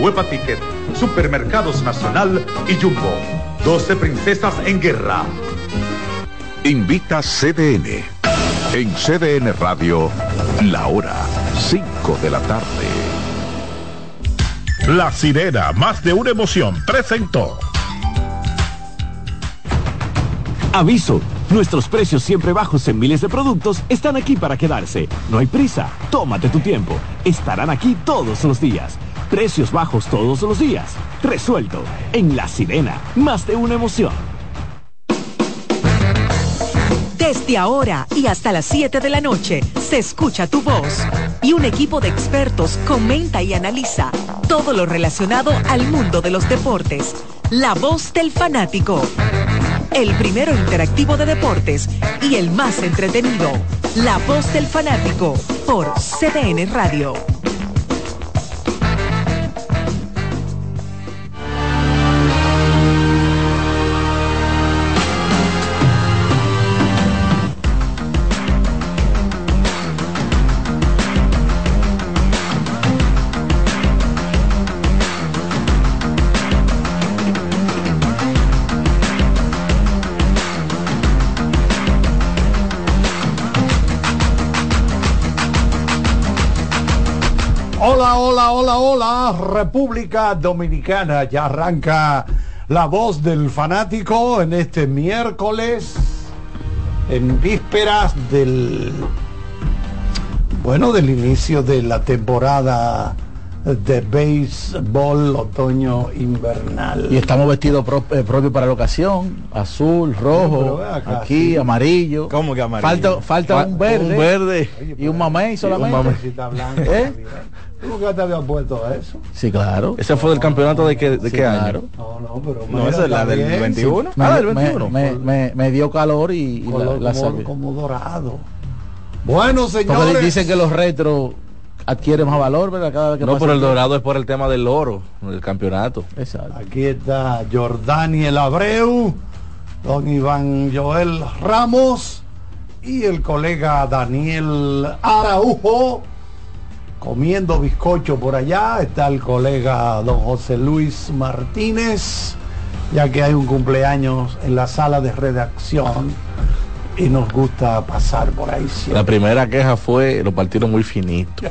Huepa Ticket, Supermercados Nacional y Jumbo. 12 princesas en guerra. Invita CDN. En CDN Radio, la hora 5 de la tarde. La sirena, más de una emoción, presentó. Aviso. Nuestros precios siempre bajos en miles de productos están aquí para quedarse. No hay prisa. Tómate tu tiempo. Estarán aquí todos los días. Precios bajos todos los días. Resuelto. En La Sirena. Más de una emoción. Desde ahora y hasta las 7 de la noche se escucha tu voz y un equipo de expertos comenta y analiza todo lo relacionado al mundo de los deportes. La voz del fanático. El primero interactivo de deportes y el más entretenido. La voz del fanático por CDN Radio. Hola, hola, hola, República Dominicana. Ya arranca la voz del fanático en este miércoles, en vísperas del, bueno, del inicio de la temporada de béisbol otoño invernal. Y estamos vestidos pro- eh, propios para la ocasión, azul, rojo, acá, aquí sí. amarillo. ¿Cómo que amarillo? Falta, falta Fa- un verde, un verde. y un mamey solamente. mamey. Blanco, ¿Eh? ¿Tú nunca te habías puesto eso? Sí, claro. Ese fue del campeonato de qué, de Sí, qué claro. año. No, no, pero No, esa es la del bien, 21. Me, Ah, del me- 21. me- me- me dio calor y, y sí, la, color la como, como dorado. Bueno, Porque señores. dicen que los retros adquieren más valor, ¿verdad? Cada vez que No, pero el dorado es por el tema del oro, del campeonato. Exacto. Aquí está Jordaniel Abreu, don Iván Joel Ramos y el colega Daniel Araujo comiendo bizcocho por allá. Está el colega don José Luis Martínez, ya que hay un cumpleaños en la sala de redacción y nos gusta pasar por ahí La siempre. primera queja fue los partidos muy finitos.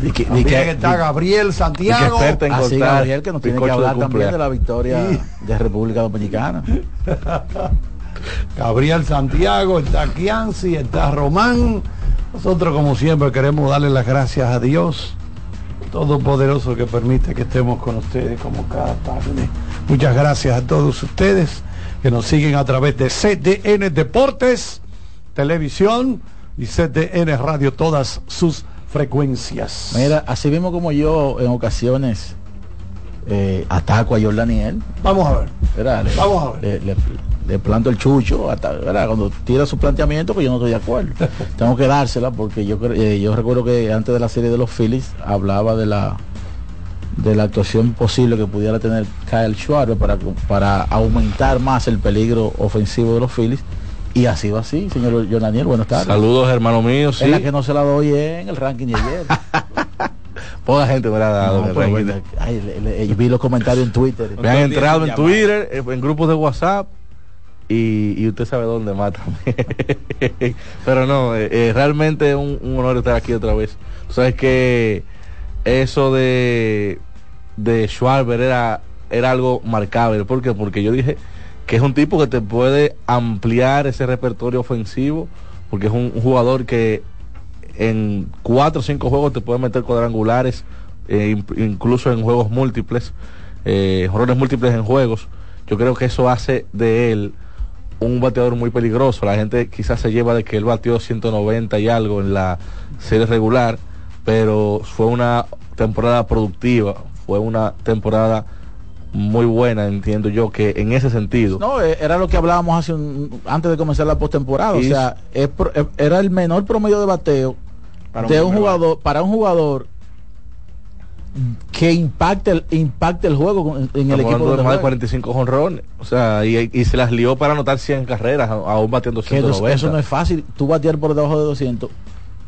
Di que- que- está di- Gabriel Santiago. experta en Así cortar Gabriel que nos tiene que de hablar también de la victoria Sí. de República Dominicana. Gabriel Santiago, está Kianci, está Román. Nosotros como siempre queremos darle las gracias a Dios Todopoderoso que permite que estemos con ustedes como cada tarde. Muchas gracias a todos ustedes que nos siguen a través de CDN Deportes, Televisión y CDN Radio, todas sus frecuencias. Mira, así mismo como yo en ocasiones eh, ataco a Jordaniel, Vamos a ver. Le, Vamos a ver. Le, le- le planto el chucho, hasta. Cuando tira su planteamiento, pues yo no estoy de acuerdo. Tengo que dársela porque yo eh, yo recuerdo que antes de la serie de los Phillies hablaba de la de la actuación posible que pudiera tener Kyle Schwarber para, para aumentar más el peligro ofensivo de los Phillies. Y ha sido así, señor Jordaniel, buenas tardes. Saludos, hermano mío. Sí. Es la que no se la doy en el ranking de ayer. Poca gente me la ha dado. No, en el pero ranking. bueno, ay, le- le- yo vi los comentarios en Twitter. Me han entrado en Twitter, eh, en grupos de WhatsApp y, y usted sabe dónde más también. Pero no, eh, eh, realmente es un, un honor estar aquí otra vez. Tú sabes que eso de, de Schwarber era, era algo marcable. ¿Por qué? Porque yo dije que es un tipo que te puede ampliar ese repertorio ofensivo, porque es un, un jugador que en cuatro o cinco juegos te puede meter cuadrangulares, eh, in- incluso en juegos múltiples, eh, múltiples en juegos. Yo creo que eso hace de él un bateador muy peligroso. La gente quizás se lleva de que él batió 190 y algo en la serie regular, pero fue una temporada productiva, fue una temporada muy buena, entiendo yo, que en ese sentido. No, eh, era lo que hablábamos hace un- antes de comenzar la postemporada. O sea, es pro- eh, era el menor promedio de bateo Para un de un jugador para un jugador que impacta el impacta el juego en el equipo de más de juega. 45 jonrones. O sea, y, y se las lió para anotar 100 carreras, aún batiendo Que eso, 190. eso no es fácil. Tú batear por debajo de 200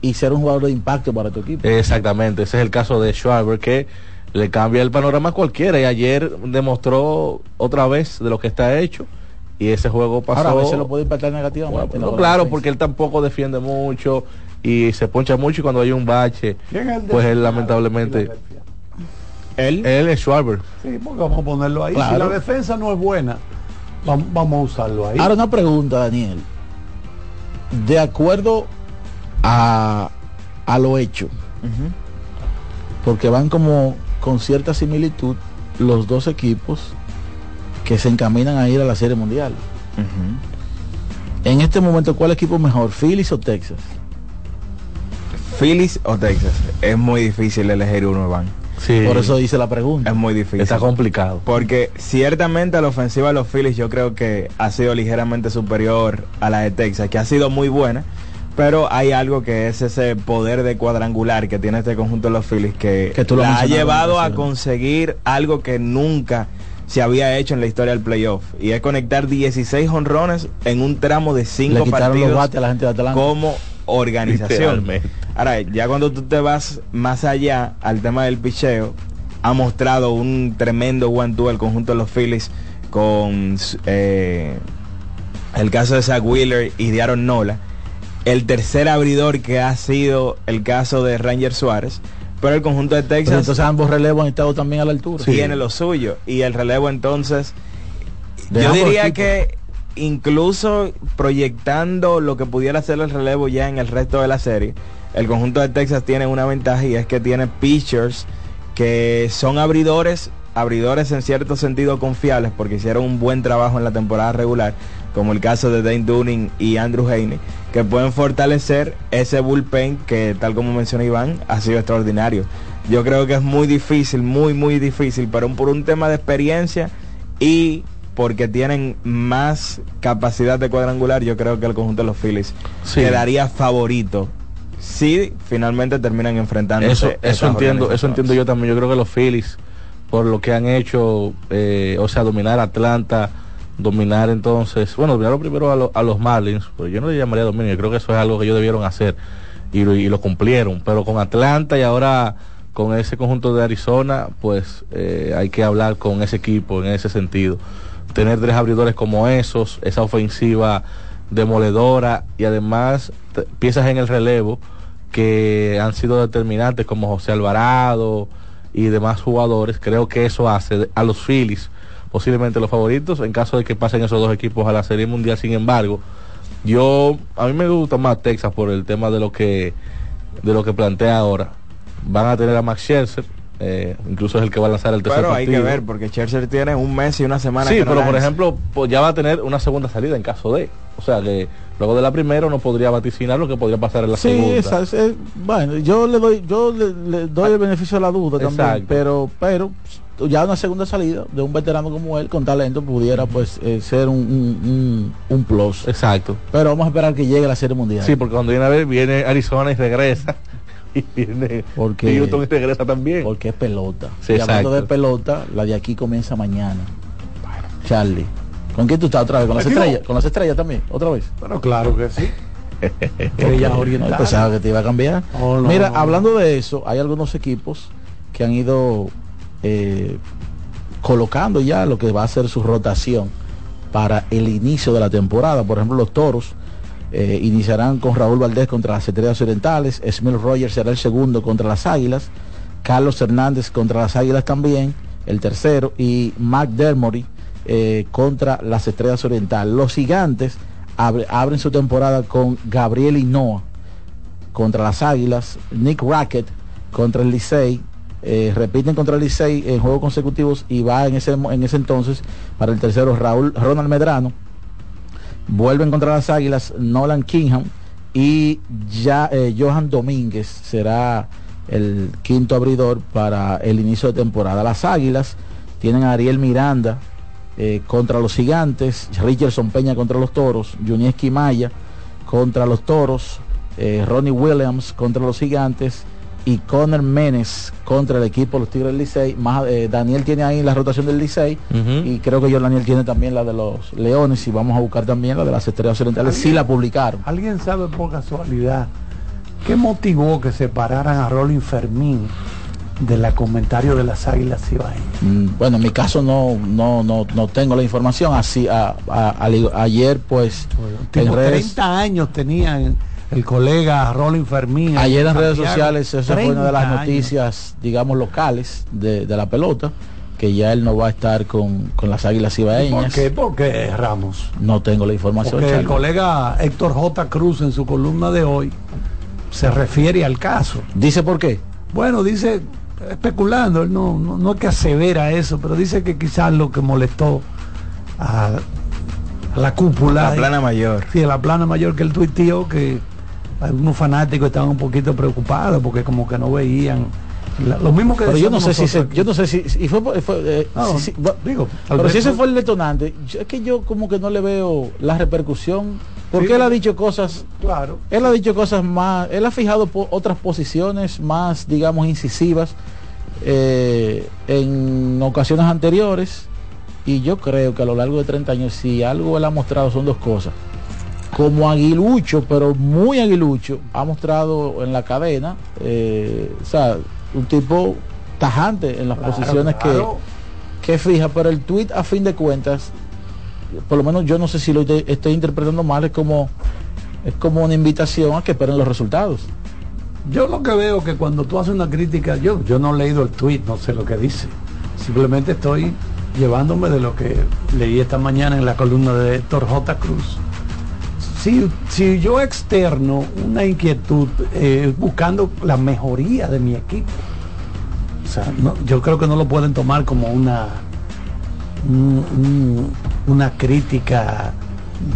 y ser un jugador de impacto para tu equipo. Exactamente, ese es el caso de Schwarber que le cambia el panorama a cualquiera y ayer demostró otra vez de lo que está hecho y ese juego pasó. Ahora a veces lo puede impactar negativamente. Bueno, ¿no? claro, porque él tampoco defiende mucho y se poncha mucho y cuando hay un bache, pues él lamentablemente... Él. Él es Schwarber. Sí, porque vamos a ponerlo ahí. Claro. Si la defensa no es buena, vam- vamos a usarlo ahí. Ahora una pregunta, Daniel. De acuerdo a, a lo hecho, porque van como con cierta similitud los dos equipos que se encaminan a ir a la Serie Mundial. En este momento, ¿cuál equipo mejor, Phillies o Texas? Phillies o Texas. Es muy difícil elegir uno, Iván. Sí. Por eso hice la pregunta. Es muy difícil. Está complicado. Porque ciertamente a la ofensiva de los Phillies yo creo que ha sido ligeramente superior a la de Texas, que ha sido muy buena. Pero hay algo que es ese poder de cuadrangular que tiene este conjunto de los Phillies que, Que tú lo la ha llevado a conseguir algo que nunca se había hecho en la historia del playoff. Y es conectar 16 honrones en un tramo de 5 Le quitaron los partidos bates a la gente de Atlanta. como organización. Ahora, ya cuando tú te vas más allá al tema del picheo, ha mostrado un tremendo one-two al conjunto de los Phillies con eh, el caso de Zach Wheeler y de Aaron Nola. El tercer abridor que ha sido el caso de Ranger Suárez. Pero el conjunto de Pero Texas entonces ambos relevos han estado también a la altura. tiene lo suyo. Y el relevo entonces, De yo diría equipos. que incluso proyectando lo que pudiera ser el relevo ya en el resto de la serie, el conjunto de Texas tiene una ventaja y es que tiene pitchers que son abridores, abridores en cierto sentido confiables porque hicieron un buen trabajo en la temporada regular, como el caso de Dane Dunning y Andrew Heine, que pueden fortalecer ese bullpen que tal como mencionó Iván, ha sido extraordinario. Yo creo que es muy difícil, muy muy difícil, pero por un tema de experiencia y porque tienen más capacidad de cuadrangular, yo creo que el conjunto de los Phillies Sí. quedaría favorito si finalmente terminan enfrentando Eso, eso entiendo, eso entiendo yo también. Yo creo que los Phillies, por lo que han hecho, eh, o sea, dominar Atlanta, dominar entonces, bueno, dominaron primero a, lo- a los Marlins, pero yo no le llamaría dominio, yo creo que eso es algo que ellos debieron hacer y lo, y lo cumplieron, pero con Atlanta y ahora con ese conjunto de Arizona, pues eh, hay que hablar con ese equipo en ese sentido. Tener tres abridores como esos, esa ofensiva demoledora y además piezas en el relevo que han sido determinantes como José Alvarado y demás jugadores, creo que eso hace a los Phillies posiblemente los favoritos en caso de que pasen esos dos equipos a la Serie Mundial. Sin embargo, yo a mí me gusta más Texas por el tema de lo que de lo que plantea ahora. Van a tener a Max Scherzer, eh, incluso es el que va a lanzar el tercer Pero hay que ver, porque Scherzer tiene un mes y una semana. Sí, que no pero por ejemplo, pues ya va a tener una segunda salida en caso de. O sea que luego de la primera no podría vaticinar lo que podría pasar en la Sí, segunda. esa- es- es- bueno, yo le doy, yo le, le doy el beneficio de la duda también, Exacto. pero, pero ya una segunda salida de un veterano como él con talento pudiera pues eh, ser un, un, un- un plus. Exacto. Pero vamos a esperar que llegue la Serie Mundial. Sí, porque cuando viene a ver, viene Arizona y regresa. Y viene Porque- y regresa también. Porque es pelota. Sí, y hablando de pelota, la de aquí comienza mañana. Charlie. ¿Con quién tú estás otra vez? ¿Con las estrellas? ¿Con las estrellas también? ¿Otra vez? Bueno, claro que sí. Estrellas No, orientales. pensaba que te iba a cambiar. Oh, no, Mira, hablando de eso, hay algunos equipos que han ido eh, colocando ya lo que va a ser su rotación para el inicio de la temporada. Por ejemplo, los toros eh, iniciarán con Raúl Valdés contra las Estrellas Orientales, Smith Rogers será el segundo contra las Águilas, Carlos Hernández contra las Águilas también, el tercero, y McDermott eh, contra las Estrellas Orientales. Los gigantes abre- abren su temporada con Gabriel Hinoa contra las Águilas, Nick Rackett contra el Licey, eh, repiten contra el Licey en juegos consecutivos y va en ese, en ese entonces para el tercero Raúl Ronald Medrano, vuelven contra las Águilas Nolan Kingham y ya eh, Johan Domínguez será el quinto abridor para el inicio de temporada. Las Águilas tienen a Ariel Miranda eh, contra los Gigantes, Richardson Peña contra los Toros, Junior Esquimaya contra los Toros, eh, Ronnie Williams contra los Gigantes y Conner Menes contra el equipo de los Tigres del Licey. Más, eh, Daniel tiene ahí la rotación del Licey Ujú. y creo que yo Daniel tiene también la de los Leones y vamos a buscar también la de las Estrellas Orientales. Sí la publicaron. ¿Alguien sabe por casualidad ¿qué motivó que separaran a Rolling Fermín de la comentario de las Águilas Cibaeñas? Mm, Bueno, en mi caso no, no, no, no tengo la información. Así, a- ayer, pues, en Tipo, redes, 30 años tenía el, el colega Rolling Fermín. ayer en redes sociales, esa fue una de las 30 años. noticias, digamos, locales de, de la pelota, que ya él no va a estar con, con las águilas ¿Por cibaeñas. qué? Porque Ramos. No tengo la información. Porque el colega Héctor J. Cruz en su columna de hoy se refiere al caso. Dice por qué. Bueno, dice, especulando, él no, no, no es que asevera eso, pero dice que quizás lo que molestó a, a la cúpula. La plana mayor. Sí, a la plana mayor que él tuiteó que algunos fanáticos estaban un poquito preocupados porque como que no veían la- lo mismo que Pero yo no sé si se, yo no sé si, y fue, fue, eh, No, si- si- digo, pero si ese fue- fue el detonante, yo- es que yo como que no le veo la repercusión, porque Sí. él ha dicho cosas, Claro. él ha dicho cosas más, él ha fijado po- otras posiciones más, digamos, incisivas eh, en ocasiones anteriores, y yo creo que a lo largo de 30 años, si algo él ha mostrado son dos cosas. Como aguilucho, pero muy aguilucho, ha mostrado en la cadena, eh, o sea, un tipo tajante en las Claro, posiciones claro. que, que fija, pero el tweet a fin de cuentas, por lo menos yo no sé si lo estoy interpretando mal, es como, es como una invitación a que esperen los resultados. Yo lo que veo que cuando tú haces una crítica, yo, yo no he leído el tweet, no sé lo que dice. Simplemente estoy llevándome de lo que leí esta mañana en la columna de Héctor J. Cruz. Si, si yo externo una inquietud eh, buscando la mejoría de mi equipo, o sea, no- yo creo que no lo pueden tomar como una, un- un- una crítica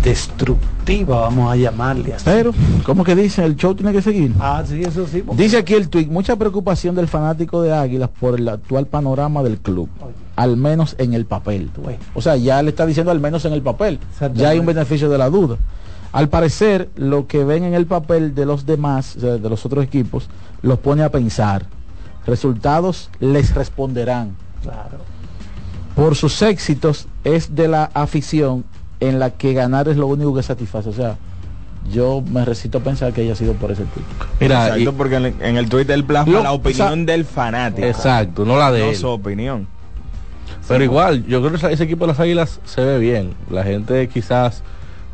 destructiva, vamos a llamarle así. Pero, como que dice, el show tiene que seguir. Ah, sí, eso sí. porque- Dice aquí el tweet, mucha preocupación del fanático de Águilas por el actual panorama del club, al menos en el papel. Bueno. O sea, ya le está diciendo al menos en el papel. Ya hay un beneficio de la duda. Al parecer, lo que ven en el papel de los demás, o sea, de los otros equipos, los pone a pensar. Resultados les responderán. Claro. Por sus éxitos es de la afición en la que ganar es lo único que satisface. O sea, yo me recito a pensar que haya sido por ese tweet. Mira, Exacto, y- porque en, en el Twitter él plasma Lo- la opinión o sea, del fanático. exacto, no la de No él. su opinión. Pero igual, yo creo que ese equipo de las Águilas se ve bien. La gente quizás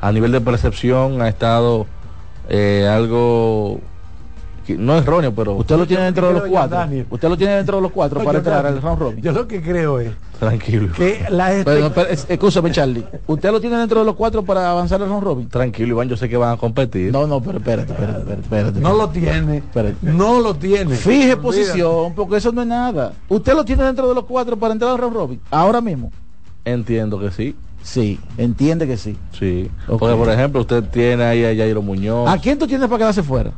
a nivel de percepción ha estado eh, algo que no erróneo, pero Usted lo tiene dentro de los cuatro. Daniel. Usted lo tiene dentro de los cuatro No, para entrar al round robin. Yo lo que creo es tranquilo. que la escúchame, Charlie. ¿Usted lo tiene dentro de los cuatro para avanzar al round robin? Tranquilo, Iván, yo sé que van a competir. No, no, pero espérate, espérate, espérate. espérate. no lo tiene. Espérate. No lo tiene. Fije Olvídate. posición, porque eso no es nada. ¿Usted lo tiene dentro de los cuatro para entrar al round robin? Ahora mismo. Entiendo que sí. Sí, entiende que sí. Sí. Porque, por ejemplo, usted tiene ahí a Jairo Muñoz, ¿A quién tú tienes para quedarse fuera?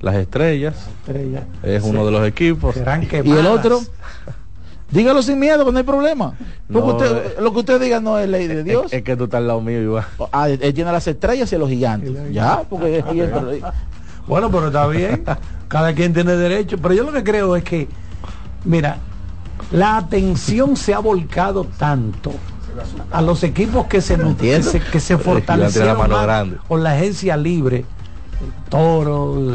las estrellas, Estrella. es uno de los equipos. Serán ¿Y el otro? Dígalo sin miedo, que no hay problema. Porque No, usted- eh. lo que usted diga no es ley de Dios. Es, es que tú estás al lado mío, Iván. Ah, él tiene las estrellas y los gigantes. Ya, porque Bueno, pero está bien. Cada quien tiene derecho. Pero yo lo que creo es que, mira, la atención se ha volcado tanto a los equipos que se, que Entiendo. se, que se la mano grande. con la agencia libre. El toro,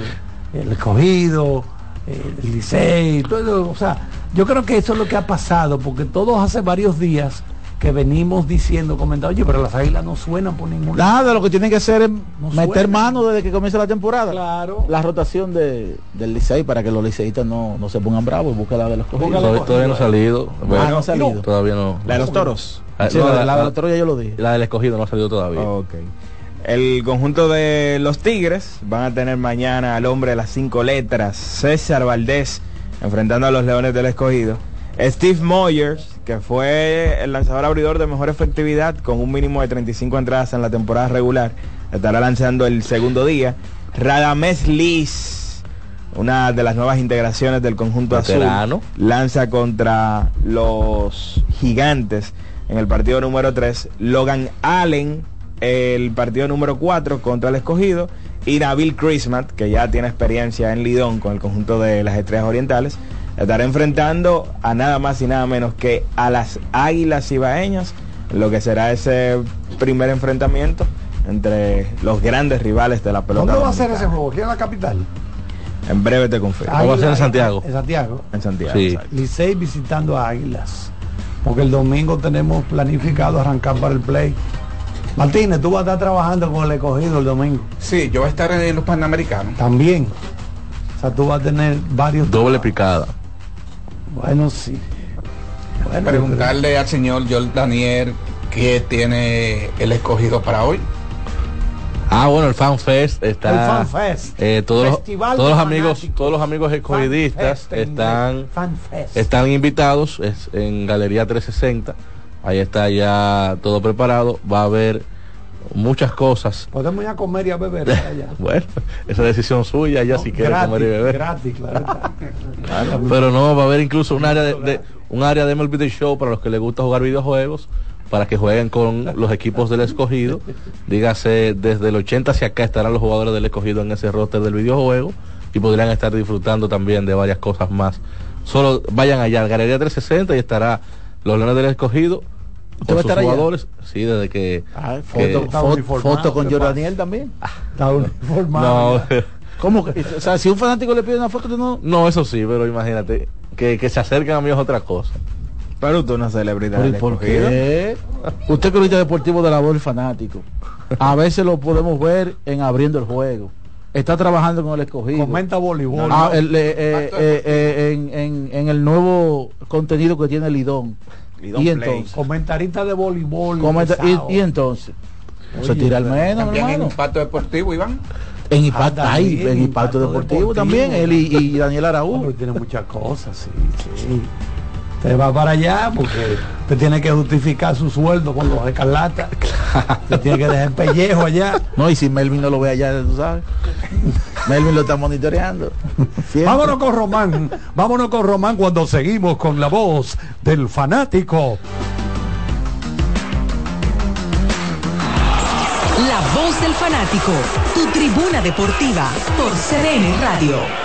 el, escogido, el Licey, todo o sea, yo creo que eso es lo que ha pasado, porque todos hace varios días que venimos diciendo, comentando, oye, pero las águilas no suenan por ningún lado. Nada, lo que tienen que hacer es No meter suena. mano desde que comienza la temporada. Claro. La rotación de, del Licey para que los liceístas no, no se pongan bravos y busquen la de los cogidos. Todavía, todavía no ha salido. Ah, Bueno, no ha salido. Todavía no. La de los toros. Ah, Sí, no, la, la, la la- del otro ya yo lo dije. la del escogido no ha salido todavía. Ok. El conjunto de los Tigres van a tener mañana al hombre de las cinco letras, César Valdés, enfrentando a los Leones del Escogido. Steve Moyers, que fue el lanzador abridor de mejor efectividad con un mínimo de 35 entradas en la temporada regular, estará lanzando el segundo día. Radames Liz, una de las nuevas integraciones del conjunto Veterano. azul, lanza contra los gigantes en el partido número 3. Logan Allen, el partido número 4 contra el escogido. Y Nabil Christmas, que ya tiene experiencia en Lidón con el conjunto de las Estrellas Orientales, estará enfrentando a nada más y nada menos que a las Águilas Ibaeñas, lo que será ese primer enfrentamiento entre los grandes rivales de la pelota. ¿Dónde va a ser ese juego? ¿Aquí en la capital? En breve te confirmo. va a ser en Santiago. En Santiago. En Santiago. Sí. Licey visitando a Águilas. Porque el domingo tenemos planificado arrancar para el play. Martínez, tú vas a estar trabajando con el escogido el domingo. Sí, yo voy a estar en los Panamericanos. También. O sea, tú vas a tener varios. Doble picada. Bueno, sí. Bueno, Preguntarle al señor Joel Daniel qué tiene el escogido para hoy. Ah, bueno, el Fan Fest está. El Fan Fest. eh, todos, los, todos los amigos, todos los amigos escogidistas están, están invitados es en Galería 360. Ahí está ya todo preparado. Va a haber muchas cosas. Podemos ir a comer y a beber allá. Bueno, esa decisión suya, ya si quiere gratis, comer y beber. Gratis, claro. está. Pero no, va a haber incluso un área de, de- un área de MLB The Show para los que les gusta jugar videojuegos, para que jueguen con los equipos del escogido. Dígase, desde el 80 hacia acá estarán los jugadores del escogido en ese roster del videojuego y podrían estar disfrutando también de varias cosas más. Solo vayan allá al Galería 360 y estará los leones del escogido. ¿Usted va a sus estar allá? jugadores, sí, desde que, Ah, que- foto, está foto- foto con. Jordaniel también. Está uniformado. no, ¿Cómo que? O sea, si un fanático le pide una foto, tú no. no, eso sí, pero imagínate, que, que se acerquen a mí es otra cosa. Pero tú una celebridad. ¿Pero por qué? Usted que es deportivo de la voz fanático. A veces lo podemos ver en abriendo el juego. Está trabajando con el escogido. Comenta voleibol. Ah, eh, eh, eh, eh, en, en- en el nuevo contenido que tiene Lidón. Y entonces, Comentarista de voleibol. comenta- y, y entonces, se tira al menos, También en hermano. impacto deportivo, Iván. En impacto, Ah, también, en impacto Impacto deportivo, Deportivo. también, él y, y Daniel Araújo. tiene muchas cosas, sí, sí. Te va para allá porque te tiene que justificar su sueldo con los escarlatas. Te tiene que dejar pellejo allá. No, y si Melvin no lo ve allá, tú sabes. Melvin lo está monitoreando. Siempre. Vámonos con Román. Vámonos con Román cuando seguimos con la voz del fanático. La voz del fanático, tu tribuna deportiva por CDN Radio.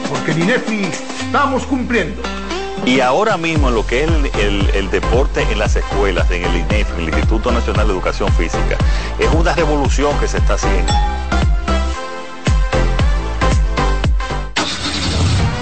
porque en INEFI estamos cumpliendo. Y ahora mismo lo que es el, el- el deporte en las escuelas, en el INEF, en el Instituto Nacional de Educación Física, es una revolución que se está haciendo.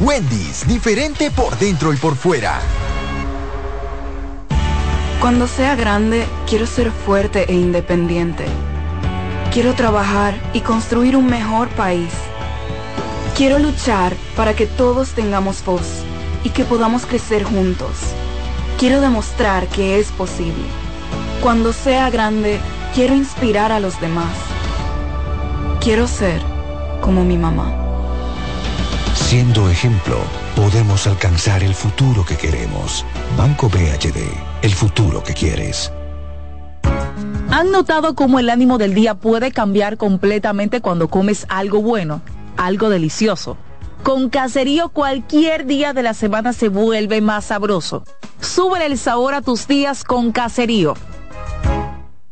Wendy's, diferente por dentro y por fuera. Cuando sea grande, quiero ser fuerte e independiente. Quiero trabajar y construir un mejor país. Quiero luchar para que todos tengamos voz y que podamos crecer juntos. Quiero demostrar que es posible. Cuando sea grande, quiero inspirar a los demás. Quiero ser como mi mamá. Siendo ejemplo, podemos alcanzar el futuro que queremos. Banco BHD, el futuro que quieres. ¿Han notado cómo el ánimo del día puede cambiar completamente cuando comes algo bueno, algo delicioso? Con Caserío cualquier día de la semana se vuelve más sabroso. Súbele el sabor a tus días con Caserío.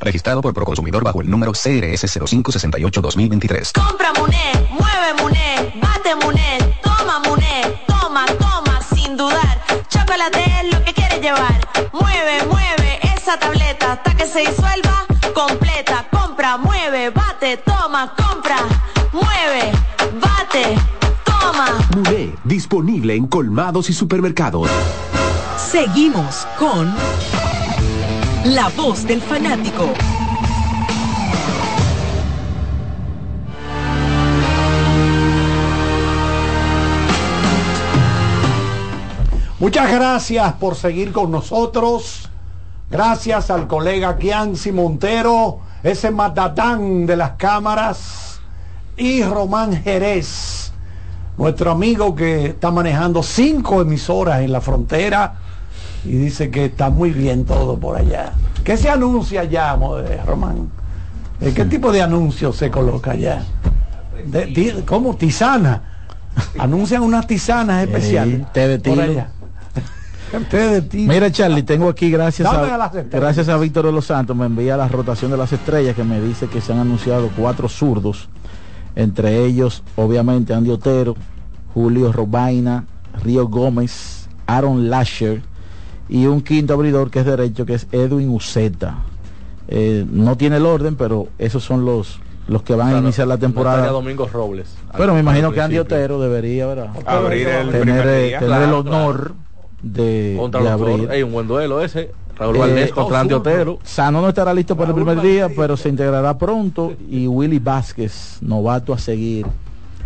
Registrado por Proconsumidor bajo el número CRS 0568-2023. Compra Muné, mueve Muné, bate Muné, toma Muné, toma, toma, sin dudar. Chocolate es lo que quieres llevar. Mueve, mueve esa tableta hasta que se disuelva completa. Compra, mueve, bate, toma, compra, mueve, bate, toma. Muné, disponible en colmados y supermercados. Seguimos con La Voz del Fanático. Muchas gracias por seguir con nosotros. Gracias al colega Kianci Montero, ese matatán de las cámaras, y Román Jerez, nuestro amigo que está manejando cinco emisoras en la frontera y dice que está muy bien todo por allá. ¿Qué se anuncia allá, eh, Román? Eh, ¿Qué tipo de anuncio se coloca allá? De- ti- ¿Cómo? Tisana. Anuncian unas tisanas especiales. té de por allá. Mira Charlie, tengo aquí gracias Dame a a, las estrellas. gracias a Víctor de los Santos, me envía la rotación de las estrellas que me dice que se han anunciado cuatro zurdos, entre ellos obviamente Andy Otero, Julio Robaina, Río Gómez, Aaron Lasher y un quinto abridor que es derecho que es Edwin Uceta. Eh, no tiene el orden, pero esos son los los que van a iniciar la no temporada. Domingo Robles. Pero me imagino que Andy. Otero debería ¿verdad? Abrir el tener, primer eh, día. tener el Claro, honor de, Contra de los abrir. Hay un buen duelo ese. Raúl Eh, Valdés contra Andy Otero. Sano no estará listo para el primer día, pero se integrará pronto. Y Willy Vázquez, novato a seguir,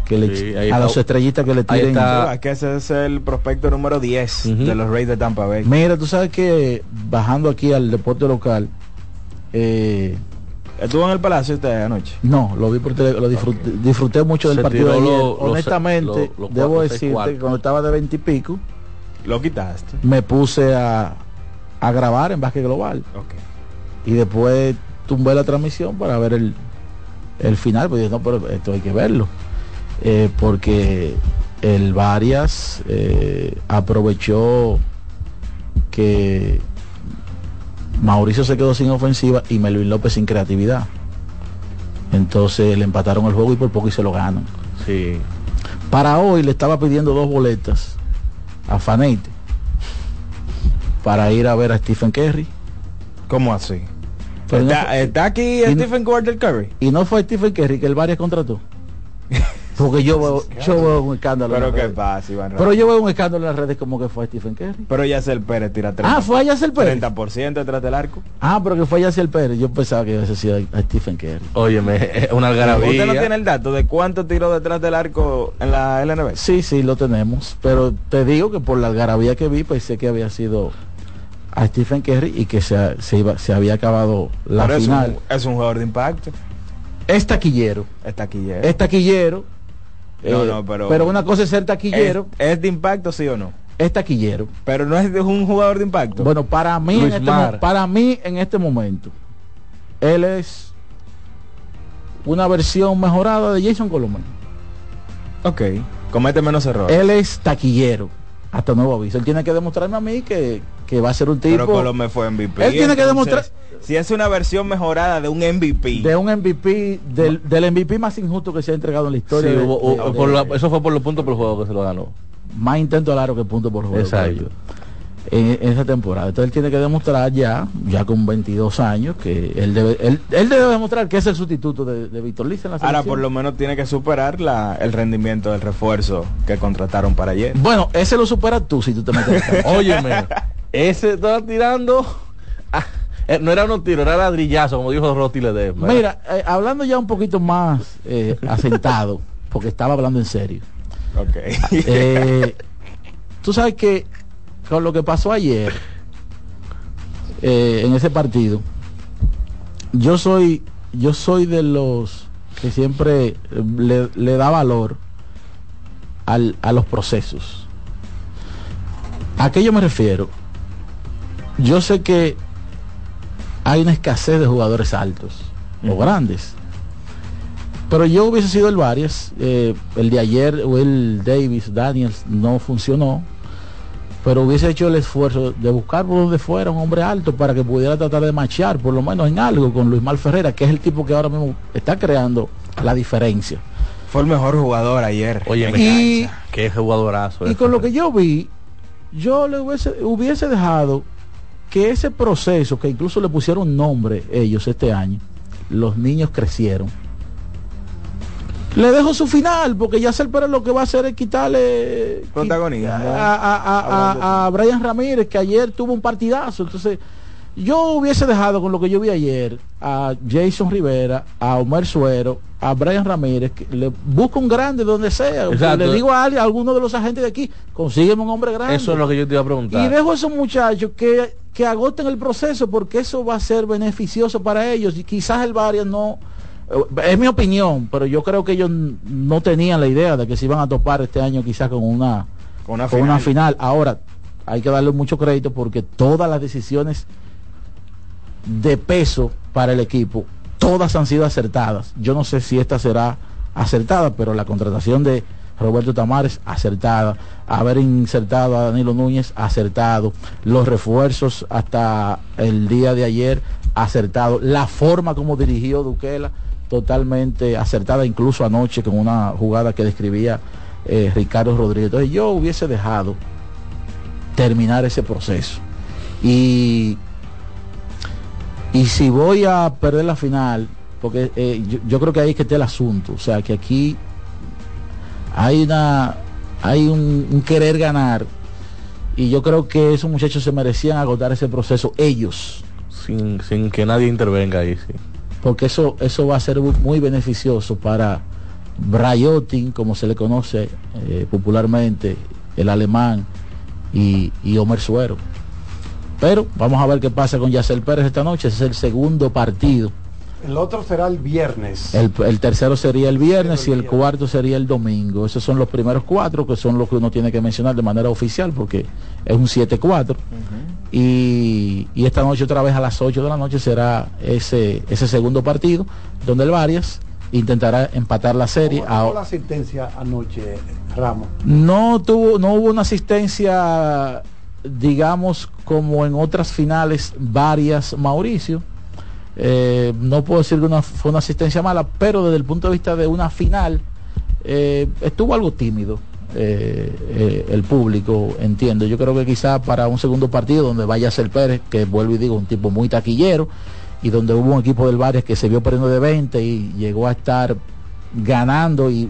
que le, Sí, a los estrellitas que le tiren. está. que ese es el prospecto número 10 de los Rays de Tampa Bay. Mira, tú sabes que bajando aquí al deporte local, eh, ¿Estuvo en el Palacio usted anoche? no, lo vi por tele- lo disfruté, disfruté mucho del Se partido de ayer. lo- Honestamente, lo- lo debo decirte que cuando estaba de 20 y pico, Lo quitaste. me puse a, a grabar en básquet global. Y después tumbé la transmisión para ver el, el final, pues dije, no, pero esto hay que verlo. Eh, porque el Varias eh, aprovechó que Mauricio se quedó sin ofensiva y Melvin López sin creatividad. Entonces le empataron el juego y por poco y se lo ganan. Sí. Para hoy le estaba pidiendo dos boletas a Fanate para ir a ver a Stephen Curry. ¿Cómo así? Pero no ¿Está, fue- está aquí Stephen Curry? Y no fue Stephen Curry que el Varias contrató. Porque yo veo, yo veo un escándalo. en Pero las qué redes. pasa, Iván Pero yo veo un escándalo en las redes como que fue Stephen Curry. Pero Yacel Pérez tira 30, Ah, fue a Yacel Pérez. 30% detrás del arco. Ah, pero que fue Yaciel Pérez. Yo pensaba que iba a decir a Stephen Curry. Óyeme, es una algarabía. ¿Usted no tiene el dato de cuánto tiró detrás del arco en la LNB? Sí, sí, lo tenemos. Pero te digo que por la algarabía que vi, pensé que había sido a Stephen Curry y que se, se, iba, se había acabado la Pero es final. un- Es un, jugador de impacto. Es taquillero. Es taquillero. Es taquillero. No, eh, no, pero- una cosa es ser taquillero. ¿Es, es de impacto, sí o no? Es, taquillero. Pero no es de un jugador de impacto. Bueno, para mí, en este, Mar. para mí en este momento, él es una versión mejorada de Jason Colomé. Ok. Comete menos errores. Él es taquillero. Hasta nuevo aviso. Él tiene que demostrarme a mí que, que va a ser un tipo. Pero Colomé fue MVP. Él tiene que demostrar- Si es una versión mejorada de un MVP. de un MVP, del, del MVP más injusto que se ha entregado en la historia. Sí, de- hubo- de- o- de- por la- eso fue por los puntos por juego que se lo ganó. más intento largo que punto por juego. Exacto. En, en esa temporada. Entonces él tiene que demostrar ya, ya con 22 años, que él debe, él, él debe demostrar que es el sustituto de, de Víctor Liz en la Ahora selección. por lo menos tiene que superar la, el rendimiento del refuerzo que contrataron para ayer. Bueno, ese lo superas tú si tú te metes. Óyeme, ese estaba tirando. ah, eh, no era unos tiros, era ladrillazo, como dijo Roti Ledesma. Mira, eh, hablando ya un poquito más eh, asentado, porque estaba hablando en serio. Ok. Eh, tú sabes que con lo que pasó ayer eh, en ese partido, yo soy, yo soy de los que siempre le, le da valor al- a los procesos. ¿A qué yo me refiero? Yo sé que hay una escasez de jugadores altos o grandes. Pero yo hubiese sido el Varias. eh, el de ayer, Will Davis, Daniels, no funcionó. Pero hubiese hecho el esfuerzo de buscar por donde fuera un hombre alto para que pudiera tratar de marchar, por lo menos en algo, con Luis Mal Ferreira, que es el tipo que ahora mismo está creando la diferencia. Fue el mejor jugador ayer. Oye, en Y- qué jugadorazo. Y con lo que yo vi, yo le hubiese, hubiese dejado que ese proceso, que incluso le pusieron nombre ellos este año, los niños crecieron. Le dejo su final, porque ya el Pérez lo que va a hacer es quitarle Protagonismo. a, a- a- a- a Brian Ramírez, que ayer tuvo un partidazo. Entonces, yo hubiese dejado con lo que yo vi ayer a Jason Rivera, a Omar Suero, a Brian Ramírez, que le busco un grande donde sea. Exacto. Le digo a alguien, a alguno de los agentes de aquí, consígueme un hombre grande. Eso es lo que yo te iba a preguntar. Y dejo a esos muchachos que, que agoten el proceso porque eso va a ser beneficioso para ellos. Y quizás el Varias no, eh, es mi opinión, pero yo creo que ellos no tenían la idea de que se iban a topar este año quizás con una, Con una con final. una final. Ahora, hay que darle mucho crédito porque todas las decisiones de peso para el equipo, todas han sido acertadas. Yo no sé si esta será acertada, pero la contratación de Roberto Tamares, acertada. Haber insertado a Danilo Núñez, acertado. Los refuerzos hasta el día de ayer, acertado. La forma como dirigió Duquela, totalmente acertada, incluso anoche con una jugada que describía eh, Ricardo Rodríguez. Entonces yo hubiese dejado terminar ese proceso. Y y si voy a perder la final, porque eh, yo, yo creo que ahí es que está el asunto, o sea que aquí hay una hay un, un querer ganar y yo creo que esos muchachos se merecían agotar ese proceso ellos, Sin, sin que nadie intervenga ahí, sí. porque eso eso va a ser muy, muy beneficioso para Brayotin, como se le conoce eh, popularmente, el alemán y, y Omer Suero. Pero vamos a ver qué pasa con Yacel Pérez esta noche. Ese es el segundo partido. El otro será el viernes. El, el tercero sería el viernes y el cuarto sería el domingo. Esos son los primeros cuatro que son los que uno tiene que mencionar de manera oficial porque es un 7-4. y, y esta noche otra vez a las 8 de la noche será ese, ese segundo partido donde el Varias intentará empatar la serie. ¿Cómo a- la asistencia anoche, Ramos? no tuvo, no hubo una asistencia, digamos, como en otras finales varias, Mauricio. Eh, no puedo decir que una, fue una asistencia mala, pero desde el punto de vista de una final, eh, estuvo algo tímido eh, el público, entiendo. Yo creo que quizá para un segundo partido donde vaya a ser Pérez, que vuelvo y digo, un tipo muy taquillero, y donde hubo un equipo del Bares que se vio perdiendo de 20 y llegó a estar ganando y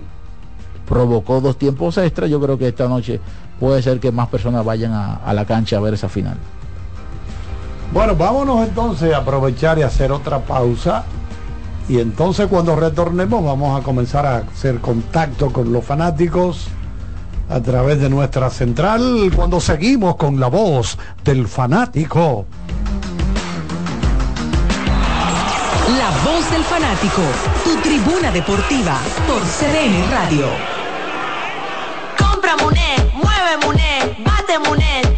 provocó dos tiempos extra, yo creo que esta noche puede ser que más personas vayan a la cancha a ver esa final. Bueno, vámonos entonces a aprovechar y hacer otra pausa. Y entonces cuando retornemos vamos a comenzar a hacer contacto con los fanáticos a través de nuestra central cuando seguimos con la voz del fanático. La voz del fanático, tu tribuna deportiva por CDN Radio. Compra Muné, mueve Muné, bate Muné,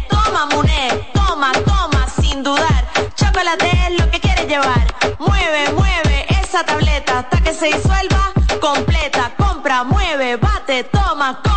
Mueve, mueve esa tableta hasta que se disuelva completa. Compra, mueve, bate, toma, compra,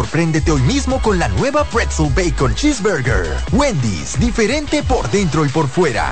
sorpréndete hoy mismo con la nueva Pretzel Bacon Cheeseburger. Wendy's, diferente por dentro y por fuera.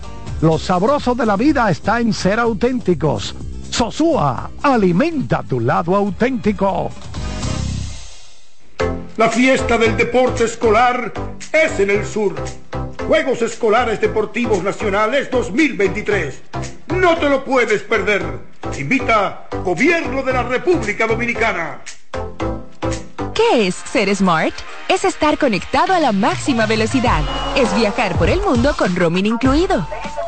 Lo sabroso de la vida está en ser auténticos. Sosúa, alimenta tu lado auténtico. La fiesta del deporte escolar es en el sur. Juegos Escolares Deportivos Nacionales 2023. No te lo puedes perder. Invita Gobierno de la República Dominicana. ¿Qué es ser smart? Es estar conectado a la máxima velocidad. Es viajar por el mundo con roaming incluido.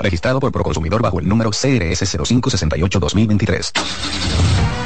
Registrado por Proconsumidor bajo el número CRS 0568-2023.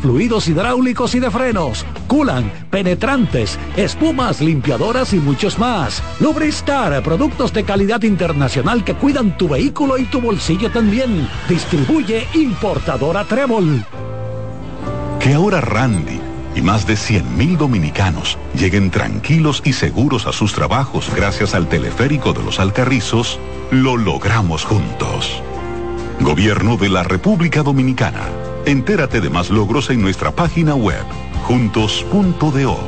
fluidos hidráulicos y de frenos, culan, penetrantes, espumas, limpiadoras y muchos más. Lubristar, productos de calidad internacional que cuidan tu vehículo y tu bolsillo también. Distribuye importadora Trébol. Que ahora Randy y más de 100.000 dominicanos lleguen tranquilos y seguros a sus trabajos gracias al teleférico de los Alcarrizos, lo logramos juntos. Gobierno de la República Dominicana. Entérate de más logros en nuestra página web, juntos.do.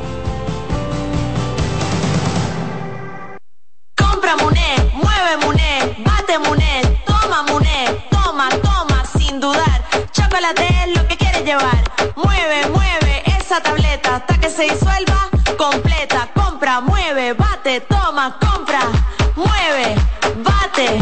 Compra Muné, mueve Muné, bate Muné, toma Muné, toma, toma, sin dudar. Chocolate es lo que quieres llevar. Mueve, mueve esa tableta hasta que se disuelva completa. Compra, mueve, bate, toma, compra, mueve, bate,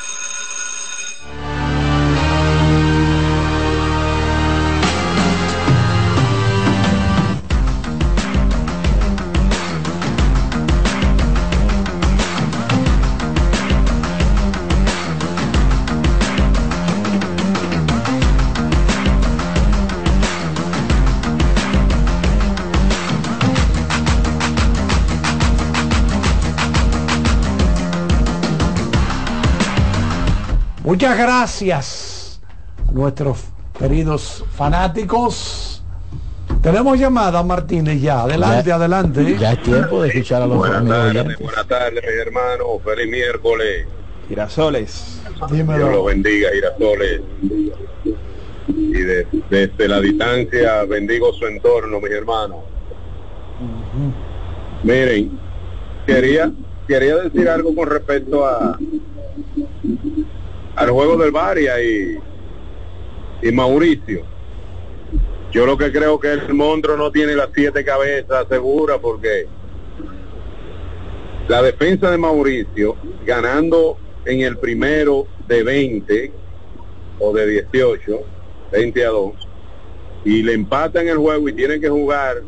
Muchas gracias a nuestros queridos fanáticos. Tenemos llamada, Martínez, ya. Adelante, Ya- adelante. Ya es tiempo de escuchar a los Buenas amigos tardes, buenas tardes, mi hermano. Feliz miércoles. Girasoles. Dios lo bendiga, Girasoles. Y de- desde la distancia bendigo su entorno, mis hermanos. Miren, quería quería decir algo con respecto a al juego del Varia y, y Mauricio. Yo lo que creo que el monstruo no tiene las siete cabezas seguras porque la defensa de Mauricio ganando en el primero de 20 o de 18, 20 a 2, y le empatan el juego y tienen que jugar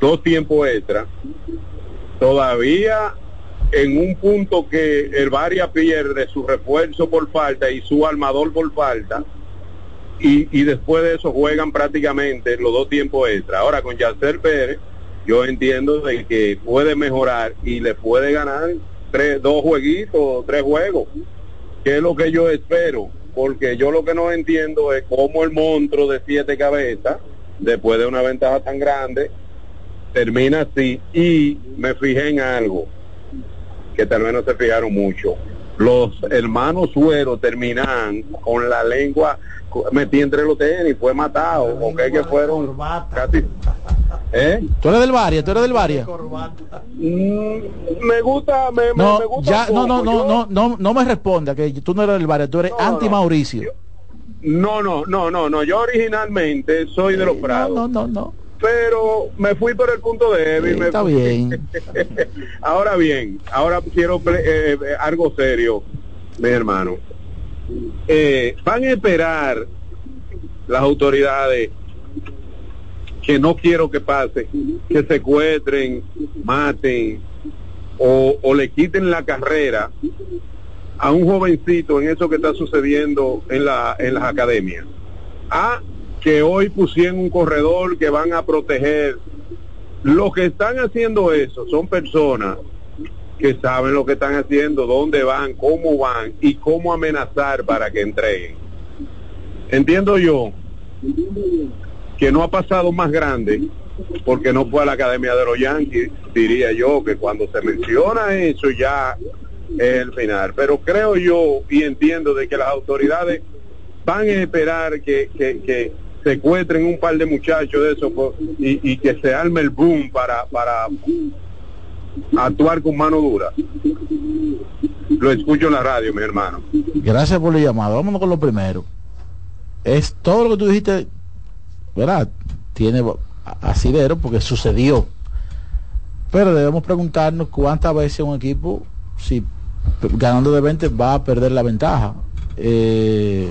dos tiempos extra, todavía en un punto que el Varia pierde su refuerzo por falta y su armador por falta, y, y después de eso juegan prácticamente los dos tiempos extra. Ahora con Yacer Pérez, yo entiendo de que puede mejorar y le puede ganar tres, dos jueguitos, tres juegos, que es lo que yo espero, porque yo lo que no entiendo es cómo el monstruo de siete cabezas, después de una ventaja tan grande, termina así y me fijé en algo que tal vez no se fijaron mucho. Los hermanos Suero terminan con la lengua metí entre los tenis, fue matado, o que, que fueron casi... ¿Eh? Tú eres del Varia, tú eres del Varia. Mm, me gusta, me, me- No, me gusta ya, no, no, poco. no, Yo- no, no, no me responda que tú no eres del Varia, tú eres anti Mauricio. No, no, no, no, no. Yo originalmente soy de los Prados. No, no, no. Pero me fui por el punto débil. me está fui- bien. ahora bien, ahora quiero eh, eh, algo serio, mi hermano. Eh, van a esperar las autoridades que no quiero que pase, que secuestren, maten o, o le quiten la carrera a un jovencito en eso que está sucediendo en, la, en las academias. A que hoy pusieron un corredor que van a proteger. Los que están haciendo eso son personas que saben lo que están haciendo, dónde van, cómo van y cómo amenazar para que entreguen. Entiendo yo que no ha pasado más grande porque no fue a la Academia de los Yankees, diría yo que cuando se menciona eso ya es el final. Pero creo yo y entiendo de que las autoridades van a esperar que, que, que secuestren un par de muchachos de esos y, y que se arme el boom para, para actuar con mano dura. Lo escucho en la radio, mi hermano. Gracias por la llamada. Vámonos con lo primero. Es todo lo que tú dijiste, ¿verdad? Tiene asidero porque sucedió. Pero debemos preguntarnos cuántas veces un equipo, si ganando de 20, va a perder la ventaja. Eh,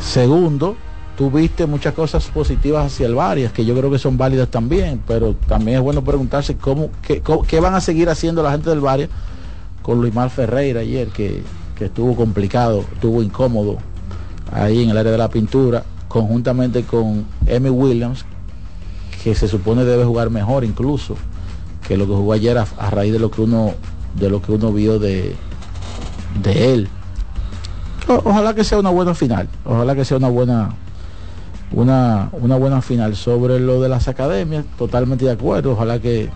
segundo, tuviste muchas cosas positivas hacia el Varias, que yo creo que son válidas también, pero también es bueno preguntarse cómo, qué, van a seguir haciendo la gente del Varias con Luis Mar Ferreira ayer, que, estuvo complicado, estuvo incómodo ahí en el área de la pintura, conjuntamente con Emmy Williams, que se supone debe jugar mejor incluso que lo que jugó ayer a, raíz de lo que uno de lo que uno vio de, de él. Ojalá que sea una buena final, ojalá que sea una buena una, una buena final sobre lo de las academias, totalmente de acuerdo, ojalá que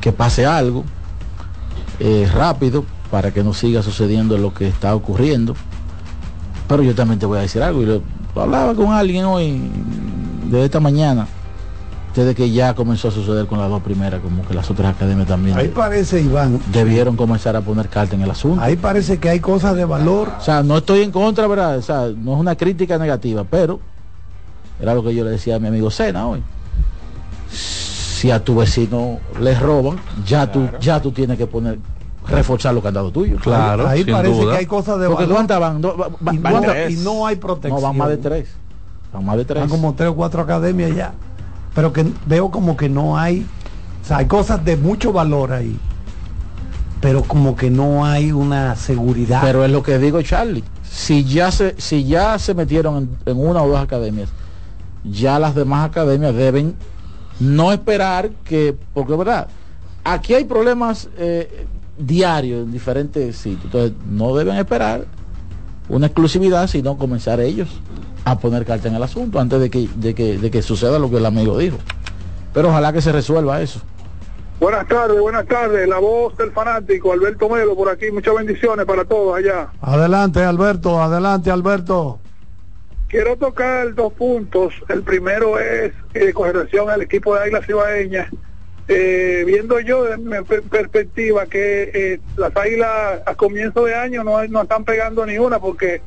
que pase algo eh, rápido para que no siga sucediendo lo que está ocurriendo. Pero yo también te voy a decir algo, y lo, hablaba con alguien hoy, de esta mañana, desde que ya comenzó a suceder con las dos primeras, como que las otras academias también Ahí parece, Iván, debieron comenzar a poner carta en el asunto. ahí parece que hay cosas de valor. O sea, no estoy en contra, ¿verdad? O sea, no es una crítica negativa, pero era lo que yo le decía a mi amigo Sena hoy. Si a tu vecino le roban, ya tú ya tú tienes que poner reforzar los candados tuyos. ahí parece que hay cosas de Porque valor. ¿cuántas van? No, va- va- y, van y no hay protección. No, van más de tres. Van más de tres. Van como tres o cuatro academias ya. Pero que veo como que no hay. O sea, hay cosas de mucho valor ahí. Pero como que no hay una seguridad. Pero es lo que digo, Charlie. Si ya se, si ya se metieron en, una o dos academias, ya las demás academias deben no esperar que, porque verdad, aquí hay problemas eh, diarios en diferentes sitios. Entonces, no deben esperar una exclusividad, sino comenzar ellos a poner carta en el asunto antes de que, de que, de que suceda lo que el amigo dijo. Pero ojalá que se resuelva eso. Buenas tardes, buenas tardes. La voz del fanático, Alberto Melo, por aquí. Muchas bendiciones para todos allá. Adelante, Alberto, adelante, Alberto. Quiero tocar dos puntos. El primero es eh, con relación al equipo de Águilas Ibaeñas. Eh, viendo yo de mi per- perspectiva que eh, las Águilas a comienzo de año no, no están pegando ni una porque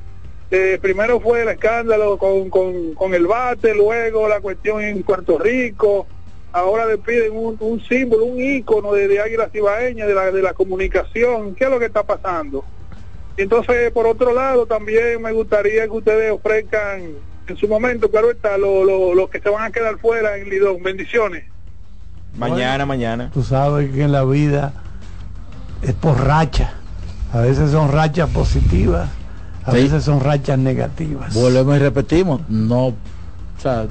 eh, primero fue el escándalo con, con, con el bate, luego la cuestión en Puerto Rico, ahora le piden un, un símbolo, un ícono de, de Águilas Ibaeñas, de la, de la comunicación. ¿Qué es lo que está pasando? Entonces, por otro lado, también me gustaría que ustedes ofrezcan en su momento, claro está, los lo, lo que se van a quedar fuera en Lidón. Bendiciones. Mañana, mañana. Tú sabes que en la vida es por racha. A veces son rachas positivas, a Sí. veces son rachas negativas. Volvemos y repetimos, no, o sea,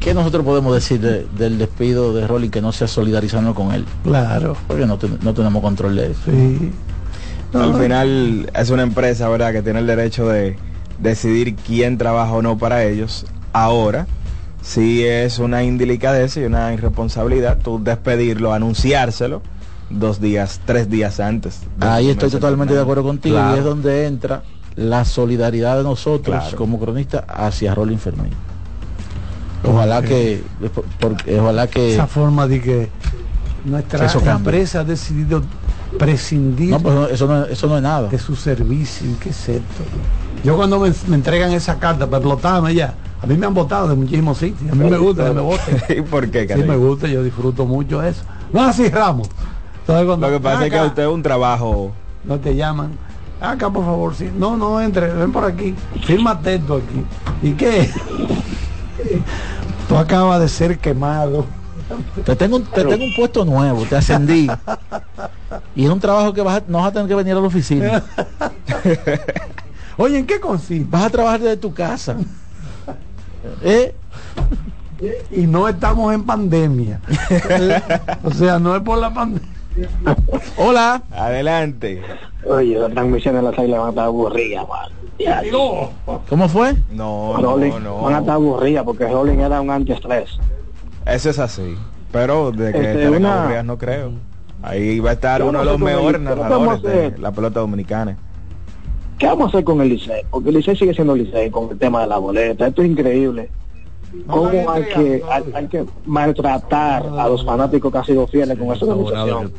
¿qué nosotros podemos decir de- del despido de Rolling que no sea solidarizando con él? Claro. Porque no, ten- no tenemos control de eso. Sí. Al final es una empresa, ¿verdad?, que tiene el derecho de decidir quién trabaja o no para ellos. Ahora, si es una indelicadeza y una irresponsabilidad, tú despedirlo, anunciárselo dos días, tres días antes. Ahí estoy totalmente de acuerdo contigo Claro. y es donde entra la solidaridad de nosotros Claro. como cronistas hacia Rolling Fermín. Ojalá que, porque, ojalá que Esa forma de que nuestra empresa ha decidido prescindir No, pues no, eso no, eso no es nada. de su servicio. ¿Qué es esto? Yo cuando me, me entregan esa carta para explotarme ya, a mí me han votado de muchísimos sitios. A mí me gusta que me voten. ¿Y por qué, Sí me gusta, yo disfruto mucho eso. No así Ramos. Entonces, cuando- Lo que pasa es que acá, usted es un trabajo no te llaman. Acá por favor, sí. No, no entre, ven por aquí. Firma esto aquí. ¿Y qué? Tú acabas de ser quemado. te tengo, un- te tengo un puesto nuevo, te ascendí. y es un trabajo que vas a, no vas a tener que venir a la oficina. Oye, ¿en qué consiste? Vas a trabajar desde tu casa. ¿Eh? Y no estamos en pandemia. o sea, no es por la pandemia. Hola. Adelante. Oye, la transmisión de las águilas van a estar aburridas, ¿Cómo fue? No, Rolling, no, no. Van a estar aburridas porque Rolling era un antiestrés. Eso es así. Pero de que Este, estén una- aburridas no creo. Ahí va a estar uno no de los mejores ¿qué vamos a narradores de la pelota dominicana. ¿Qué vamos a hacer con el Licey? Porque el Licey sigue siendo Licey con el tema de la boleta. Esto es increíble. ¿Cómo hay que, hay, hay que maltratar a los fanáticos que han sido fieles con esa organización?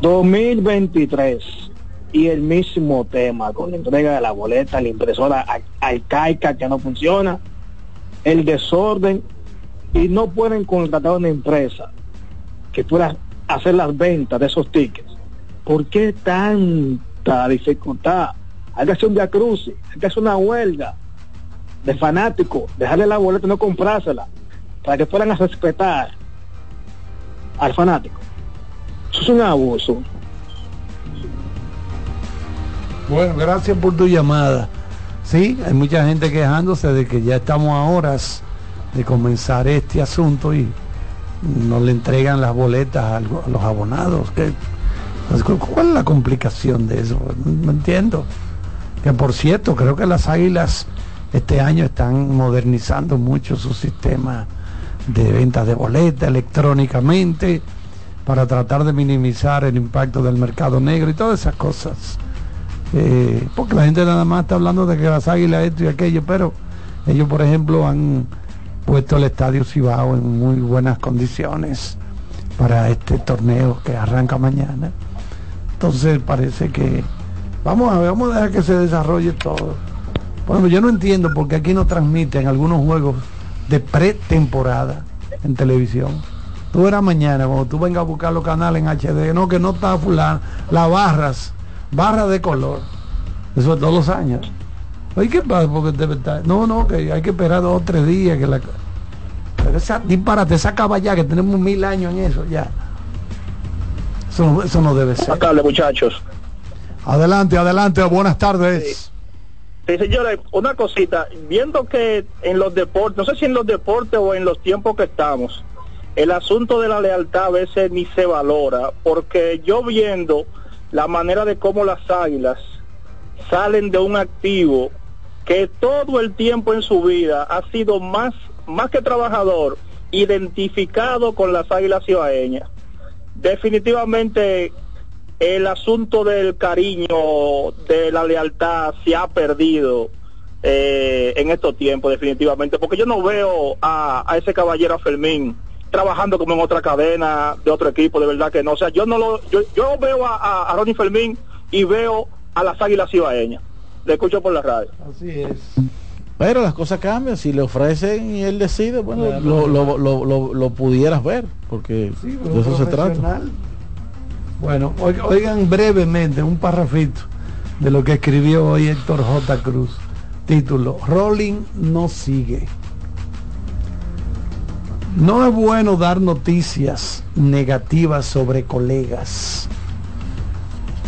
2023 y el mismo tema con la entrega de la boleta, la impresora arcaica que no funciona, el desorden y no pueden contratar una empresa que pueda hacer las ventas de esos tickets. ¿Por qué tanta dificultad? Hay que hacer un crucis, hay que hacer una huelga de fanáticos, dejarle la boleta no comprársela, para que puedan respetar al fanático. Eso es un abuso. Bueno, gracias por tu llamada. Sí, hay mucha gente quejándose de que ya estamos a horas de comenzar este asunto y no le entregan las boletas a lo- a los abonados. ¿Qué- cu- ¿Cuál es la complicación de eso? No entiendo. Que por cierto, creo que las águilas este año están modernizando mucho su sistema de ventas de boletas electrónicamente para tratar de minimizar el impacto del mercado negro y todas esas cosas. Eh, porque la gente nada más está hablando de que las águilas esto y aquello, pero ellos por ejemplo han puesto el estadio Cibao en muy buenas condiciones para este torneo que arranca mañana. Entonces parece que vamos a ver, vamos a dejar que se desarrolle todo. Bueno, yo no entiendo porque aquí no transmiten algunos juegos de pretemporada en televisión. Tú verás mañana, cuando tú vengas a buscar los canales en HD, no, que no está fulano, las barras, barras de color. Eso es todos los años. Oye, ¿qué pasa? Porque debe estar. No, no, que hay que esperar dos o tres días que la. Pero esa disparate, esa ya que tenemos mil años en eso ya. Eso, no- eso no debe ser. Tardes, muchachos. Adelante, adelante, buenas tardes. Sí, señores, una cosita, viendo que en los deportes, no sé si en los deportes o en los tiempos que estamos, el asunto de la lealtad a veces ni se valora, porque yo viendo la manera de cómo las águilas salen de un activo que todo el tiempo en su vida ha sido más, más que trabajador, identificado con las águilas cibaeñas. Definitivamente el asunto del cariño, de la lealtad se ha perdido eh, en estos tiempos definitivamente, porque yo no veo a, a ese caballero a Fermín trabajando como en otra cadena de otro equipo, de verdad que no, o sea, yo no lo, yo, yo veo a, a, a Ronnie Fermín y veo a las águilas cibaeñas, le escucho por la radio. Así es. Pero las cosas cambian, si le ofrecen y él decide, bueno, Claro. lo, lo, lo, lo- lo pudieras ver, porque de eso se trata. Bueno, oiga- oigan brevemente un parrafito de lo que escribió hoy Héctor J. Cruz. Título, Rolling no sigue. No es bueno dar noticias negativas sobre colegas,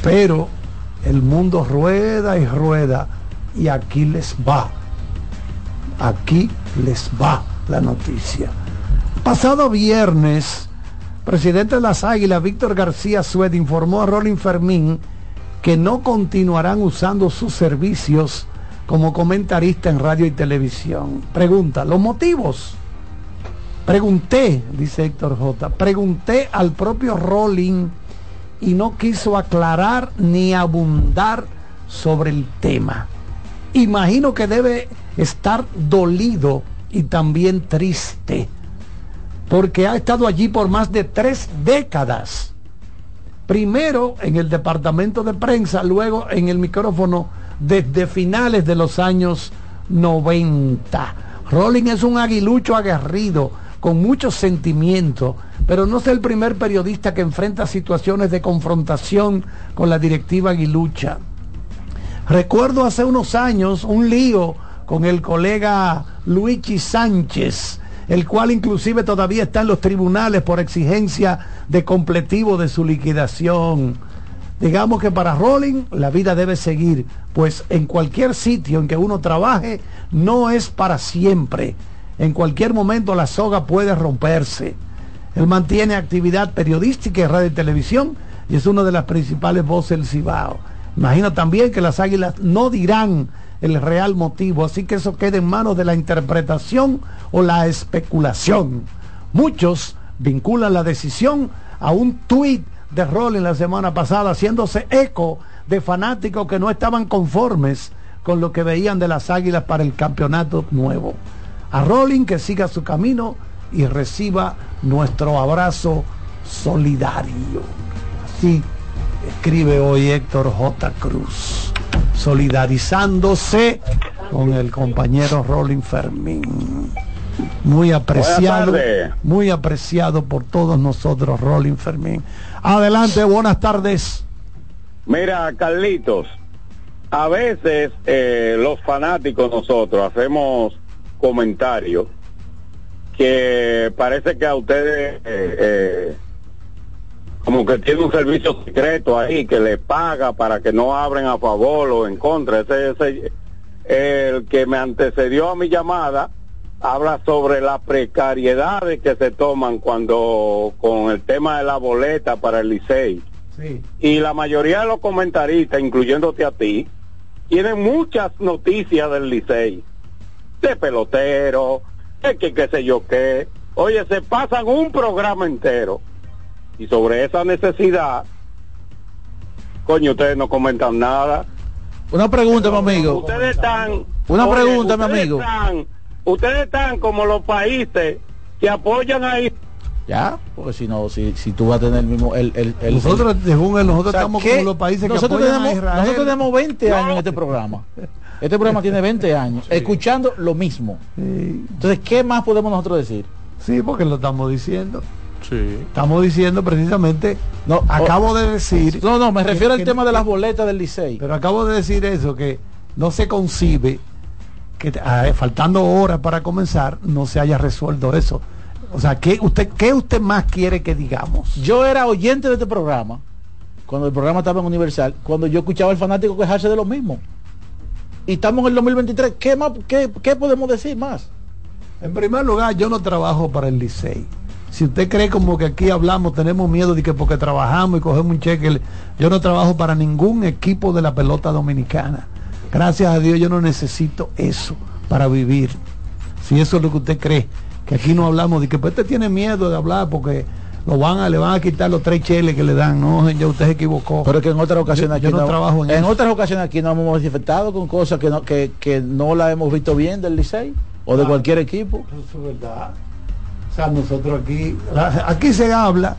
pero el mundo rueda y rueda y aquí les va. Aquí les va la noticia. Pasado viernes, presidente de las Águilas, Víctor García Sued, informó a Rolling Fermín que no continuarán usando sus servicios como comentarista en radio y televisión. Pregunta, ¿los motivos? Pregunté, dice Héctor J, pregunté al propio Rolling y no quiso aclarar ni abundar sobre el tema. Imagino que debe estar dolido y también triste, porque ha estado allí por más de tres décadas. Primero en el departamento de prensa, luego en el micrófono desde finales de los años 90. Rolling es un aguilucho aguerrido, con mucho sentimiento, pero no es el primer periodista que enfrenta situaciones de confrontación con la directiva aguilucha. Recuerdo hace unos años un lío con el colega Luigi Sánchez, el cual inclusive todavía está en los tribunales por exigencia de completivo de su liquidación. Digamos que para Rolling la vida debe seguir, pues en cualquier sitio en que uno trabaje no es para siempre. En cualquier momento la soga puede romperse. Él mantiene actividad periodística en radio y televisión y es una de las principales voces del Cibao. Imagino también que las águilas no dirán el real motivo, así que eso queda en manos de la interpretación o la especulación. Muchos vinculan la decisión a un tuit de Rolling la semana pasada, haciéndose eco de fanáticos que no estaban conformes con lo que veían de las águilas para el campeonato nuevo. A Rolling que siga su camino y reciba nuestro abrazo solidario. Así escribe hoy Héctor J. Cruz, solidarizándose con el compañero Rolling Fermín. Muy apreciado, muy apreciado por todos nosotros, Rolling Fermín. Adelante, buenas tardes. Mira, Carlitos, a veces eh, los fanáticos nosotros hacemos comentarios que parece que a ustedes, eh, eh, como que tiene un servicio secreto ahí que le paga para que no abren a favor o en contra. Ese, ese, el que me antecedió a mi llamada habla sobre las precariedades que se toman cuando con el tema de la boleta para el Licey. Sí. Y la mayoría de los comentaristas, incluyéndote a ti, tienen muchas noticias del Licey. De pelotero, de que qué sé yo qué. Oye, se pasan un programa entero. Y sobre esa necesidad, coño, ustedes no comentan nada. Una pregunta, mi amigo. Ustedes están... Una oye, pregunta, mi amigo. están- ustedes están como los países que apoyan ahí. Ya, porque si no, si, si tú vas a tener el mismo... El, el, el- Nosotros, según él, nosotros O sea, estamos ¿qué? como los países que nosotros apoyan tenemos, a Israel. Nosotros tenemos 20 años en este programa. Este programa tiene 20 años, escuchando lo mismo. Entonces, ¿qué más podemos nosotros decir? Sí, porque lo estamos diciendo. Sí. Estamos diciendo precisamente, No, acabo o- de decir... No, no, me que- refiero al que- tema de las boletas del Licey. Pero acabo de decir eso, que no se concibe que ah, faltando horas para comenzar no se haya resuelto eso. O sea, ¿qué usted, ¿qué usted más quiere que digamos? Yo era oyente de este programa, cuando el programa estaba en Universal, cuando yo escuchaba al fanático quejarse de lo mismo. Y estamos en el 2023, ¿qué, más, qué, qué podemos decir más? En primer lugar, yo no trabajo para el Licey. Si usted cree como que aquí hablamos, tenemos miedo de que porque trabajamos y cogemos un cheque, yo no trabajo para ningún equipo de la pelota dominicana. Gracias a Dios yo no necesito eso para vivir. Si eso es lo que usted cree, que aquí no hablamos de que pues, usted tiene miedo de hablar porque lo van a, le van a quitar los tres cheles que le dan. No, ya usted se equivocó. Pero que en otras ocasiones yo, aquí yo no, trabajo en, en eso. otras ocasiones aquí nos hemos manifestado con cosas que no, que, que no la hemos visto bien del Licey o de Ah. cualquier equipo. Eso es verdad. O sea, nosotros aquí, aquí se habla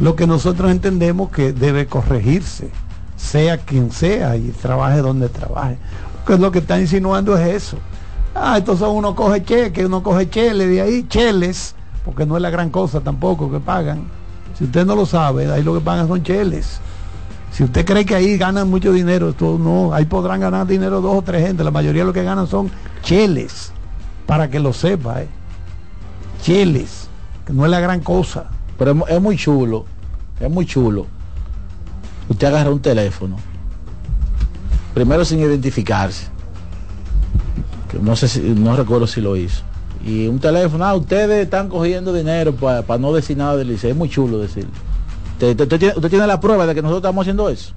lo que nosotros entendemos que debe corregirse, sea quien sea y trabaje donde trabaje. Porque lo que está insinuando es eso. Ah, entonces uno coge cheque, uno coge chele de ahí, cheles, porque no es la gran cosa tampoco que pagan. Si usted no lo sabe, ahí lo que pagan son cheles. Si usted cree que ahí ganan mucho dinero, no, ahí podrán ganar dinero dos o tres gente. La mayoría de lo que ganan son cheles, para que lo sepa, eh. Cheles, que no es la gran cosa. Pero es, mu- es muy chulo, es muy chulo. Usted agarra un teléfono, primero sin identificarse, que no sé si, no recuerdo si lo hizo. Y un teléfono, ah, ustedes están cogiendo dinero para no decir nada del liceo. Es muy chulo decirlo. Usted, tiene, la prueba de que nosotros estamos haciendo eso.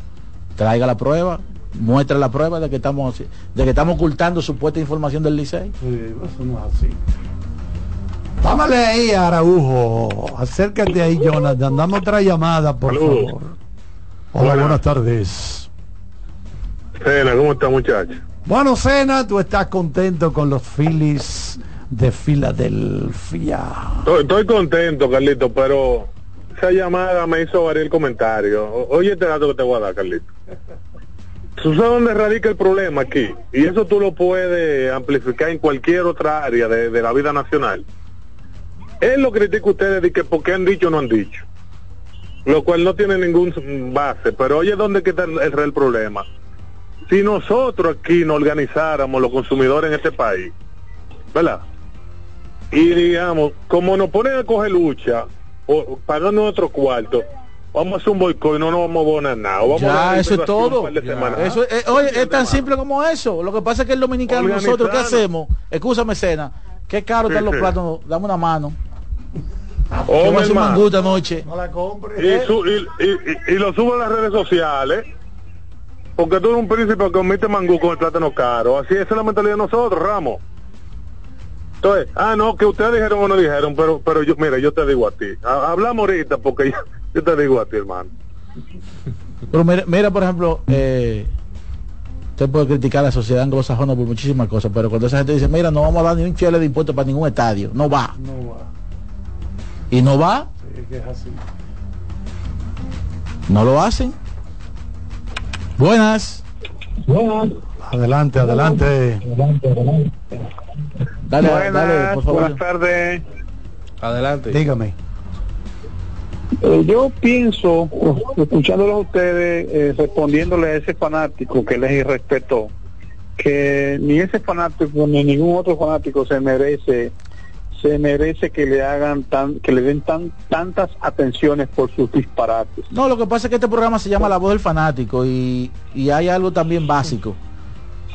Traiga la prueba, muestra la prueba de que estamos de que estamos ocultando supuesta información del liceo. eso no es así. Vámale ahí, Araujo. Acércate ahí, Jonathan. Dame otra llamada, por favor. Hola, buenas tardes. Cena, ¿cómo está muchacho? Bueno, Cena, tú estás contento con los Phillies de Filadelfia. Estoy, estoy contento, Carlito, pero esa llamada me hizo variar el comentario. O- Oye este dato que te voy a dar, Carlito. ¿Tú sabes dónde radica el problema aquí? Y eso tú lo puedes amplificar en cualquier otra área de, de la vida nacional. Él lo critica a ustedes de que porque han dicho o no han dicho. Lo cual no tiene ningún base. Pero oye, ¿dónde queda el, el real problema? Si nosotros aquí nos organizáramos los consumidores en este país, ¿verdad? y digamos, como nos ponen a coger lucha, o pagando nuestro cuarto, vamos a hacer un boicot y no nos vamos a abonar nada. vamos Ya, eso es todo. Eso, es- oye, es tan simple como eso. Lo que pasa es que el dominicano, nosotros, ¿qué hacemos? Escúchame, cena. Qué caro Sí, están los sí. plátanos. Dame una mano. Oh, Yo mi voy a hacer un hermano. mangú esta noche. No la compre. y, su- y, y- y- y lo subo a las redes sociales, porque tú eres un príncipe que comiste mangú con el plátano caro. Así esa es la mentalidad de nosotros, Ramos. Entonces, ah, no, que ustedes dijeron o no dijeron, pero pero yo, mira, yo te digo a ti. Ha- Hablamos ahorita porque yo, yo te digo a ti, hermano. Pero mira, mira, por ejemplo, eh, usted puede criticar a la sociedad anglosajona por muchísimas cosas, pero cuando esa gente dice, mira, no vamos a dar ni un chile de impuestos para ningún estadio, no va. No va. Y no va, Sí, que es así. no lo hacen. Buenas. Adelante, adelante. Dale, Buenas, dale, por favor. buenas tardes. Adelante. Dígame. Eh, yo pienso, escuchándolo a ustedes, eh, respondiéndole a ese fanático que les irrespetó, que ni ese fanático ni ningún otro fanático se merece se merece que le hagan tan, que le den tan, tantas atenciones por sus disparates. No, lo que pasa es que este programa se llama La Voz del Fanático y, y hay algo también básico.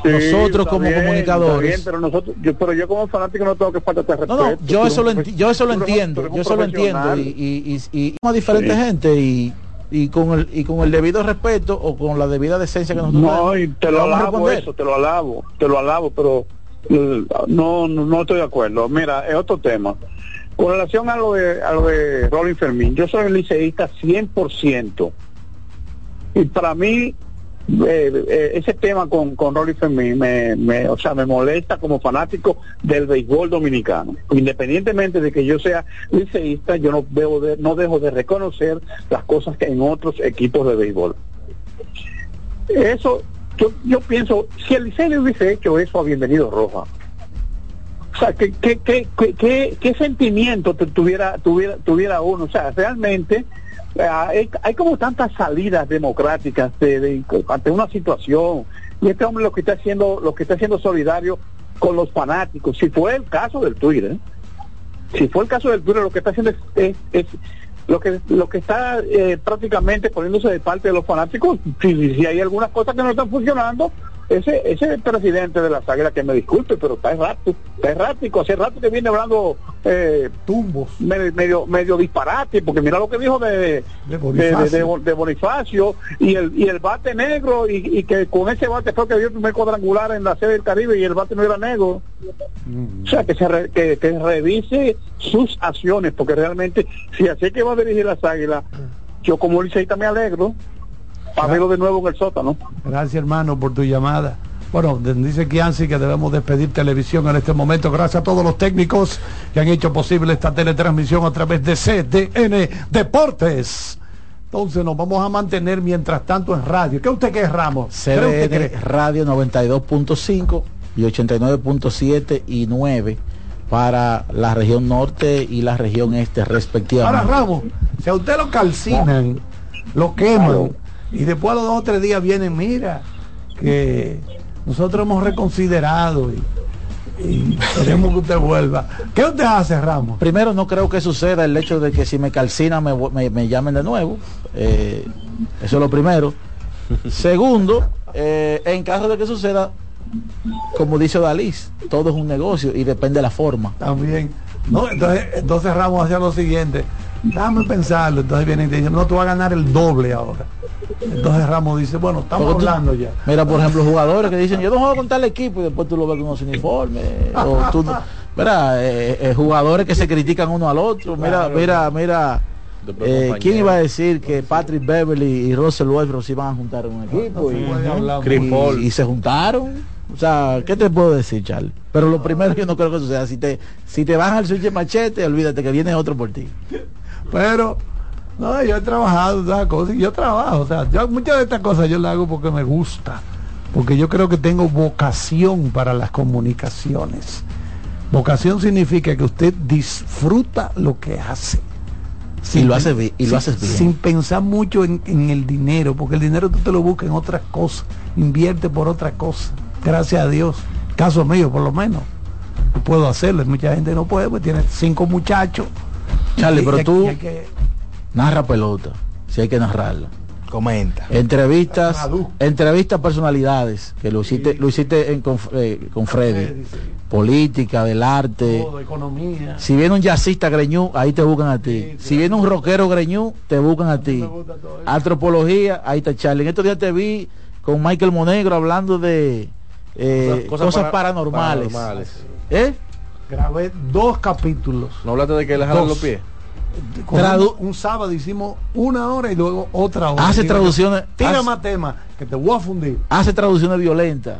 Sí, Nosotros como bien, comunicadores. bien, pero nosotros, yo, pero yo como fanático no tengo que faltarte respeto. No, no, yo eso lo, enti- yo eso lo entiendo, yo eso lo entiendo y, y, y, y a diferente Sí. gente y, y con el y con el debido respeto o con la debida decencia que nosotros No, y te lo alabo eso, te lo alabo, te lo alabo, pero no, no, estoy de acuerdo. Mira, es otro tema. Con relación a lo de, a lo de Rolling Fermín, yo soy liceísta 100%. Y para mí, eh, eh, ese tema con, con Rolly Fermín me, me, o sea, me molesta como fanático del béisbol dominicano. Independientemente de que yo sea liceísta, yo no, debo de, no dejo de reconocer las cosas que en otros equipos de béisbol. Eso, yo, yo pienso, si el le hubiese hecho eso a Bienvenido Roja, o sea, ¿qué, qué, qué, qué, sentimiento tuviera, tuviera, tuviera uno? O sea, realmente eh, hay, como tantas salidas democráticas de- de- ante una situación. Y este hombre lo que está haciendo, lo que está haciendo solidario con los fanáticos, si fue el caso del Twitter, si fue el caso del Twitter, lo que está haciendo es lo que lo que está eh, prácticamente poniéndose de parte de los fanáticos, si, si hay algunas cosas que no están funcionando, ese ese presidente de la Águilas que me disculpe, pero está errático, está errático, hace rato que viene hablando eh, tumbos, medio, medio medio disparate, porque mira lo que dijo de Bonifacio. de- de Bonifacio y el y el bate negro y, y que con ese bate fue que dio el primer cuadrangular en la sede del Caribe y el bate no era negro. O sea, que se re- que, que revise sus acciones, porque realmente, si así que va a dirigir las águilas, yo como liceísta me alegro para verlo de nuevo en el sótano. Gracias hermano por tu llamada. Bueno, dice Kianci que debemos despedir televisión en este momento. Gracias a todos los técnicos que han hecho posible esta teletransmisión a través de CDN Deportes. Entonces nos vamos a mantener mientras tanto en radio. ¿Qué usted cree, Ramos? ¿Qué usted CDN cree? Radio 92.5 y 89.7 y 9 para la región norte y la región este Ahora respectivamente. Ramos, si a usted lo calcinan, lo queman y después a los dos o tres días vienen, mira, que nosotros hemos reconsiderado y, y queremos que usted vuelva. ¿Qué usted hace, Ramos? Primero, no creo que suceda el hecho de que si me calcina me, me- me llamen de nuevo. Eh, eso es lo primero. Segundo, eh, en caso de que suceda, como dice Dalis, todo es un negocio y depende de la forma. También. No, entonces, entonces Ramos hacía lo siguiente. Dame pensarlo. Entonces viene y te dice, no, tú vas a ganar el doble ahora. Entonces Ramos dice, bueno, estamos Porque tú- hablando ya. Mira, por ejemplo, jugadores que dicen, yo no juego con tal equipo y después tú lo ves con unos uniformes. o tú no- mira, eh, eh, jugadores que se critican uno al otro. Mira, Claro. mira, mira. Eh. ¿Quién iba a decir que Patrick Beverly y Russell Westbrook se iban a juntar en un equipo? y se juntaron. O sea, ¿qué te puedo decir, Charlie? Pero lo primero yo no creo que suceda. Si te, si te bajan el switch de machete, olvídate que viene otro por ti. Pero, no, yo he trabajado esas cosas y yo trabajo. O sea, yo muchas de estas cosas yo las hago porque me gusta. Porque yo creo que tengo vocación para las comunicaciones. Vocación significa que usted disfruta lo que hace. Y lo hace y lo haces bien. Sin pensar mucho en, en el dinero, porque el dinero tú te lo buscas en otras cosas. Invierte por otras cosas. Gracias a Dios. Caso mío, por lo menos. Puedo hacerlo. Mucha gente no puede, pues tiene cinco muchachos. Charlie, Y- pero y- tú- y hay que- Narra pelota, si hay que narrarla. Comenta. Entrevistas, entrevistas a personalidades, que lo hiciste, lo hiciste en, con, eh, con Freddy. Política, del arte. todo, economía. Si viene un jazzista greñú, ahí te buscan a ti. Si viene un rockero greñú, te buscan a ti. Antropología, ahí está Charlie. En estos días te vi con Michael Monegro hablando de eh, cosas, para- paranormales. paranormales. ¿Eh? Grabé dos capítulos. ¿No hablaste de que le jalan los pies? Tradu- un, un sábado hicimos una hora y luego otra hora. Hace traducciones- Tira hace- más temas que te voy a fundir. Hace traducciones violentas.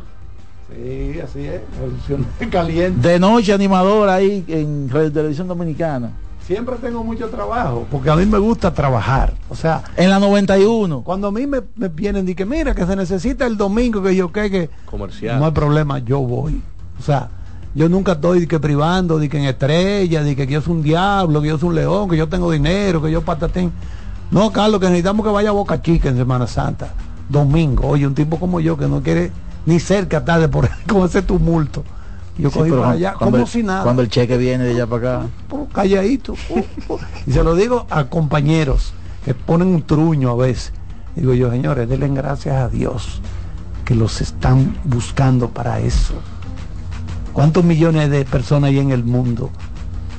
Sí, así es. Traducción caliente. De noche animador ahí en Radio Televisión Dominicana. Siempre tengo mucho trabajo porque a mí me gusta trabajar. O sea, En la 91. cuando a mí me, me vienen y que mira que se necesita el domingo que yo que, que Comercial. no hay problema, yo voy. O sea, yo nunca estoy de que privando, de que en estrella, de que yo soy un diablo, que yo soy un león, que yo tengo dinero, que yo patatín. No, Carlos, que necesitamos que vaya a Boca Chica en Semana Santa. Domingo. Oye, un tipo como yo que no quiere ni cerca tarde por con ese tumulto. Yo cogí para allá cuando como el- si nada. Cuando el cheque viene de allá para acá. Calladito. Y se lo digo a compañeros que ponen un truño a veces. Digo yo, señores, denle gracias a Dios que los están buscando para eso. ¿Cuántos millones de personas hay en el mundo?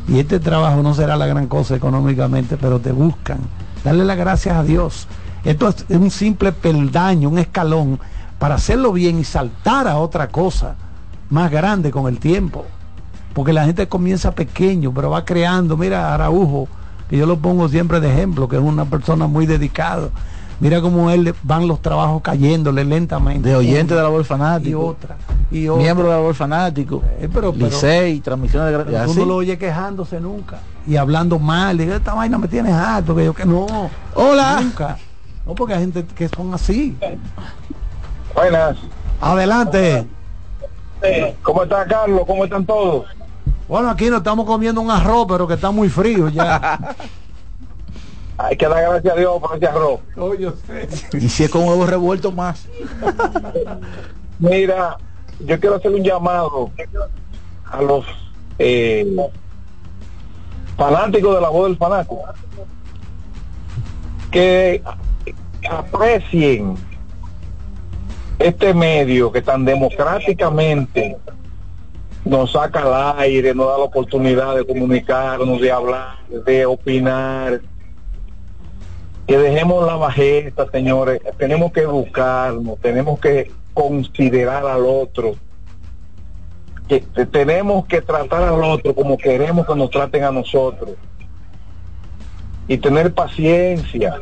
Y este trabajo no será la gran cosa económicamente, pero te buscan. Dale las gracias a Dios. Esto es un simple peldaño, un escalón para hacerlo bien y saltar a otra cosa más grande con el tiempo. Porque la gente comienza pequeño, pero va creando. Mira, Araujo, que yo lo pongo siempre de ejemplo, que es una persona muy dedicada. Mira cómo él van los trabajos cayéndole lentamente. De oyente de la voz Y fanático. otra. Y otra. Miembro de la voz fanático. Eh, pero- pero- Licey, transmisiones de Pero tú así. no lo oyes quejándose nunca. Y hablando mal. Y esta vaina me tienes harto. Que yo que no. Hola. Nunca. No, porque hay gente que son así. Buenas. Adelante. ¿Cómo está Carlos? ¿Cómo están todos? Bueno, aquí nos estamos comiendo un arroz, pero que está muy frío ya. Hay que dar gracias a Dios por ese arroz. Oh, yo sé. Y si es con huevos revueltos más. Mira, yo quiero hacer un llamado a los eh, fanáticos de la voz del fanático que aprecien este medio que tan democráticamente nos saca al aire, nos da la oportunidad de comunicarnos, de hablar, de opinar. Que dejemos la bajeza, señores. Tenemos que educarnos, tenemos que considerar al otro. Que tenemos que tratar al otro como queremos que nos traten a nosotros. Y tener paciencia.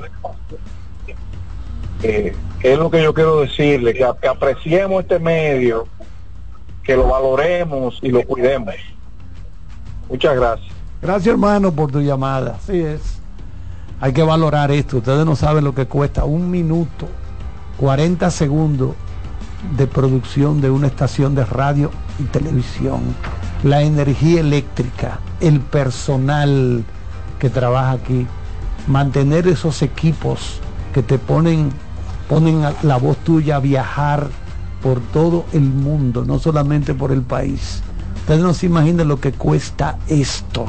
Eh, es lo que yo quiero decirle, que, apreciemos este medio, que lo valoremos y lo cuidemos. Muchas gracias. Gracias hermano por tu llamada. Así es. Hay que valorar esto. Ustedes no saben lo que cuesta un minuto, 40 segundos de producción de una estación de radio y televisión. La energía eléctrica, el personal que trabaja aquí, mantener esos equipos que te ponen, ponen la voz tuya a viajar por todo el mundo, no solamente por el país. Ustedes no se imaginan lo que cuesta esto.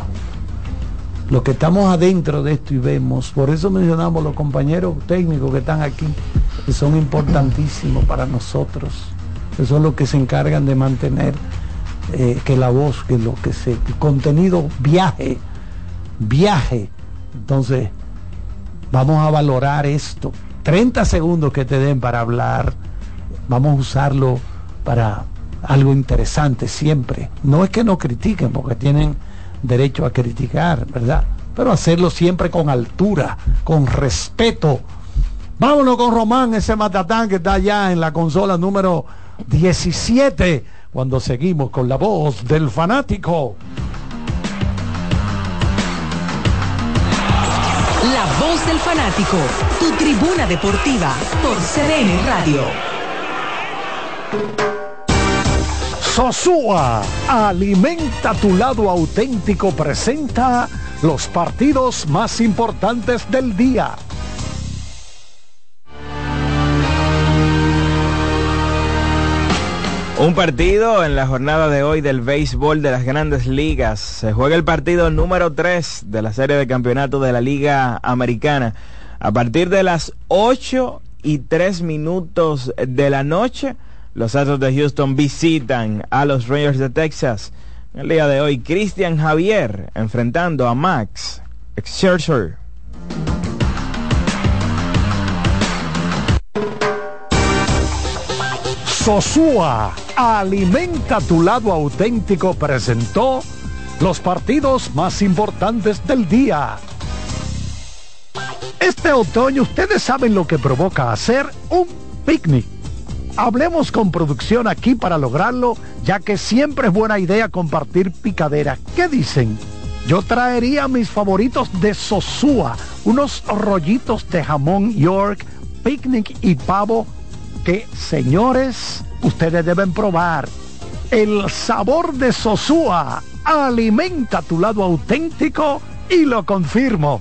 Lo que estamos adentro de esto y vemos, por eso mencionamos los compañeros técnicos que están aquí, que son importantísimos para nosotros. Que son los que se encargan de mantener eh, que la voz, que lo que se, el contenido viaje, viaje. Entonces, vamos a valorar esto. 30 segundos que te den para hablar, vamos a usarlo para algo interesante siempre. No es que no critiquen, porque tienen derecho a criticar, ¿verdad? Pero hacerlo siempre con altura, con respeto. Vámonos con Román, ese matatán que está allá en la consola número 17, cuando seguimos con la voz del fanático. La voz del fanático, tu tribuna deportiva por CDN Radio. Sosúa, alimenta tu lado auténtico, presenta los partidos más importantes del día. Un partido en la jornada de hoy del béisbol de las grandes ligas. Se juega el partido número 3 de la serie de campeonato de la Liga Americana. A partir de las 8 y 3 minutos de la noche, los Astros de Houston visitan a los Rangers de Texas. El día de hoy, Cristian Javier enfrentando a Max Scherzer. Sosúa, alimenta tu lado auténtico, presentó los partidos más importantes del día. Este otoño ustedes saben lo que provoca hacer un picnic. Hablemos con producción aquí para lograrlo, ya que siempre es buena idea compartir picadera. ¿Qué dicen? Yo traería mis favoritos de Sosúa, unos rollitos de jamón York, picnic y pavo que, señores, ustedes deben probar. El sabor de Sosúa alimenta tu lado auténtico y lo confirmo.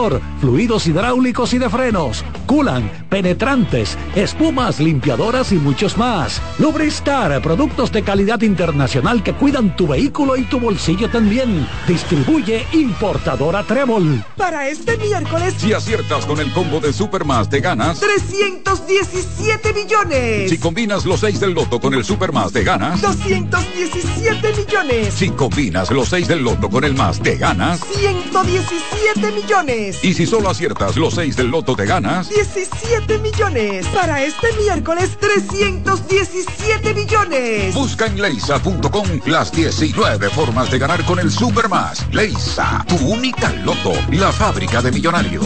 fluidos hidráulicos y de frenos, culan, penetrantes, espumas, limpiadoras y muchos más. Lubristar, productos de calidad internacional que cuidan tu vehículo y tu bolsillo también. Distribuye importadora Trébol. Para este miércoles, Si aciertas con el combo de Supermas, te ganas. 317 millones. Si combinas los 6 del loto con el Supermas, te ganas. 217 millones. Si combinas los 6 del loto con el más, te ganas. 117 millones. Y si solo aciertas los 6 del loto, te ganas. 17 millones. Para este miércoles, 317 millones. Busca en leisa.com las 19 formas de ganar con el Supermas. Leisa, tu única loto, la fábrica de millonarios.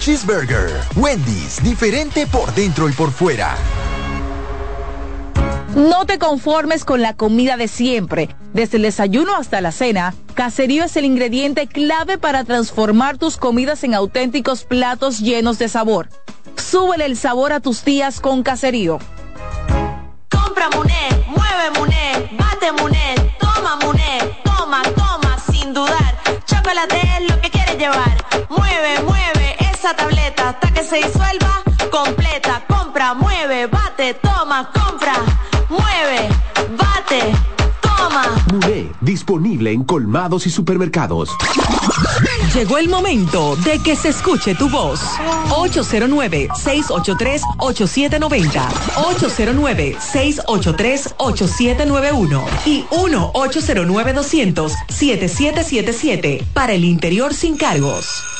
Cheeseburger. Wendy's, diferente por dentro y por fuera. No te conformes con la comida de siempre. Desde el desayuno hasta la cena, Caserío es el ingrediente clave para transformar tus comidas en auténticos platos llenos de sabor. Súbele el sabor a tus días con Caserío. Compra Muné, mueve Muné, bate Muné, toma Muné, toma, toma, sin dudar. Chocolate es lo que quieres llevar. Mueve, mueve esa tableta hasta que se disuelva completa. Compra, mueve, bate, toma, compra, mueve, bate, toma. Muné, disponible en colmados y supermercados. Llegó el momento de que se escuche tu voz. 809-683-8790. 809-683-8791. Y 1-809-200-7777. Para el interior sin cargos.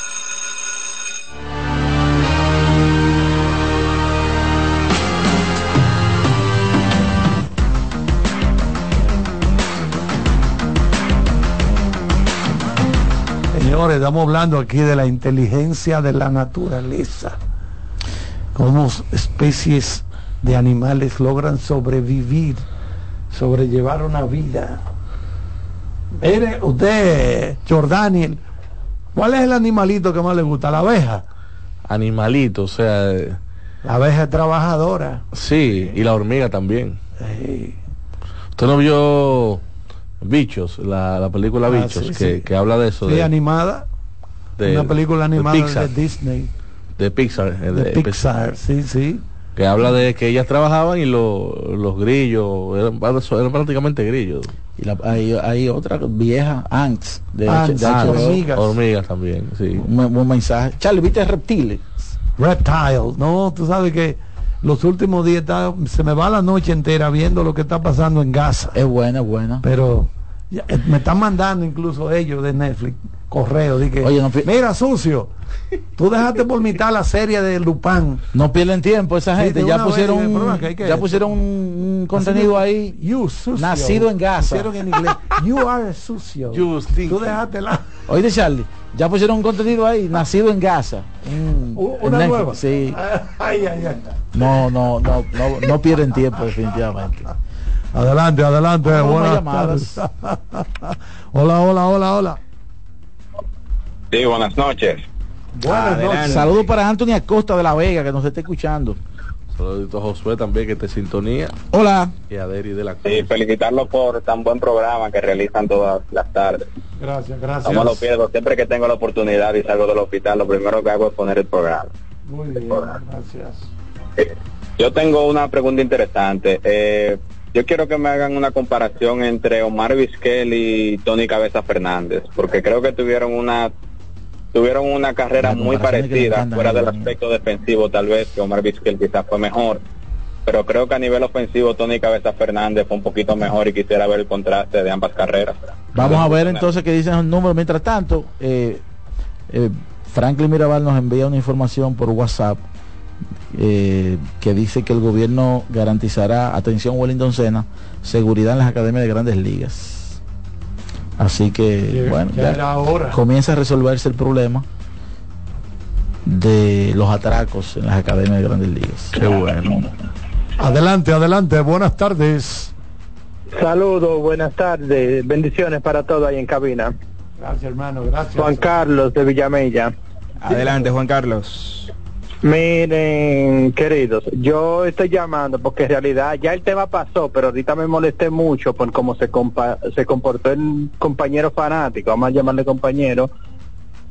Señores, estamos hablando aquí de la inteligencia de la naturaleza. Cómo especies de animales logran sobrevivir, sobrellevar una vida. Mire, usted, Jordaniel, ¿cuál es el animalito que más le gusta? ¿La abeja? Animalito, o sea... La abeja es trabajadora. Sí, y la hormiga también. ¿Usted no vio Bichos, la, la película Ah, Bichos, sí, que, sí. que habla de eso? Sí, de, animada. de- una película animada de, Pixar. Disney. de Pixar. eh, De de- Pixar, sí, sí. Que habla de que ellas trabajaban y lo- los grillos, eran, eran prácticamente grillos. Y la- hay, hay otra vieja, Ants, de, Ants, de HBO. hormigas. Hormigas también, sí. Un buen mensaje. Charlie, ¿viste reptiles? Reptile, no, tú sabes que los últimos días está- se me va la noche entera viendo lo que está pasando en Gaza. Es buena, es buena. Pero ya, eh, me están mandando incluso ellos de Netflix correo de que Oye, no mira sucio, tú dejaste por mitad la serie de Lupin. No pierden tiempo esa gente. ya pusieron, vez, un- que ya esto. pusieron un, contenido ahí. You sucio. Nacido en Gaza. Pusieron en inglés. You are sucio. Tú dejaste la Oye, Charlie, ya pusieron un contenido ahí, nacido en Gaza. en una nueva. Sí. Ay, ay, ay. No, no, no, no, no pierden tiempo definitivamente. Adelante, adelante. Vamos a Buenas llamadas. tardes. hola, hola, hola, hola. Sí, buenas noches. Buenas noches. Saludos para Anthony Acosta de La Vega, que nos está escuchando. Saludito a Josué también que te sintonía. Hola. Y a Deri de la Cruz. Sí, felicitarlo por tan buen programa que realizan todas las tardes. Gracias, gracias. No me lo pierdo, siempre que tengo la oportunidad y salgo del hospital, lo primero que hago es poner el programa. Muy bien, gracias. Yo tengo una pregunta interesante. Eh, yo quiero que me hagan una comparación entre Omar Vizquel y Tony Cabeza Fernández, porque creo que tuvieron una tuvieron una carrera muy parecida, fuera del aspecto defensivo tal vez, que Omar Vizquel quizás fue mejor. Pero creo que a nivel ofensivo Tony Cabeza Fernández fue un poquito mejor y quisiera ver el contraste de ambas carreras. Vamos a ver entonces qué dicen los números. Mientras tanto, eh, eh, Franklin Mirabal nos envía una información por WhatsApp eh, que dice que el gobierno garantizará, atención Wellington Sena, seguridad en las academias de grandes ligas. Así que, Ya- bueno, ya ya era hora. comienza a resolverse el problema de los atracos en las academias de grandes ligas. Qué bueno. Adelante, adelante, buenas tardes. Saludos, buenas tardes, bendiciones para todos ahí en cabina. Gracias, hermano, gracias. Juan Carlos de Villamella. Adelante, Juan Carlos. Miren, queridos, yo estoy llamando porque en realidad ya el tema pasó, pero ahorita me molesté mucho por cómo se, compa- se comportó el compañero fanático, vamos a llamarle compañero,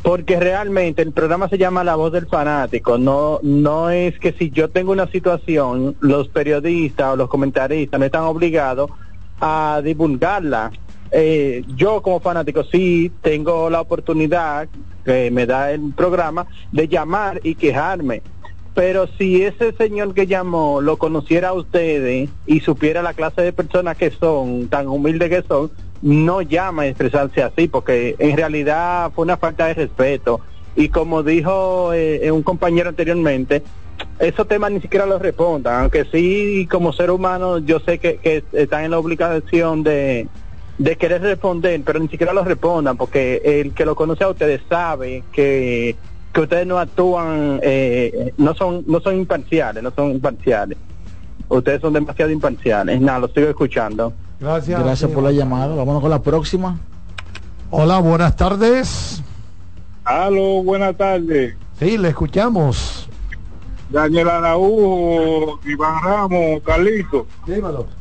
porque realmente el programa se llama La Voz del Fanático, no, no es que si yo tengo una situación, los periodistas o los comentaristas no están obligados a divulgarla. Eh, yo como fanático sí tengo la oportunidad que me da el programa de llamar y quejarme. Pero si ese señor que llamó lo conociera a ustedes y supiera la clase de personas que son, tan humildes que son, no llama a expresarse así, porque en realidad fue una falta de respeto. Y como dijo eh, un compañero anteriormente, esos temas ni siquiera los respondan, aunque sí como ser humano yo sé que, que están en la obligación de, de querer responder, pero ni siquiera los respondan, porque el que lo conoce a ustedes sabe que, que ustedes no actúan, eh, no son no son imparciales, no son imparciales. Ustedes son demasiado imparciales. Nada, lo sigo escuchando. Gracias. Gracias por la llamada. Vámonos con la próxima. Hola, buenas tardes. Aló, buenas tardes. Sí, le escuchamos. Daniel Araújo, Iván Ramos, Carlito. Dímelo.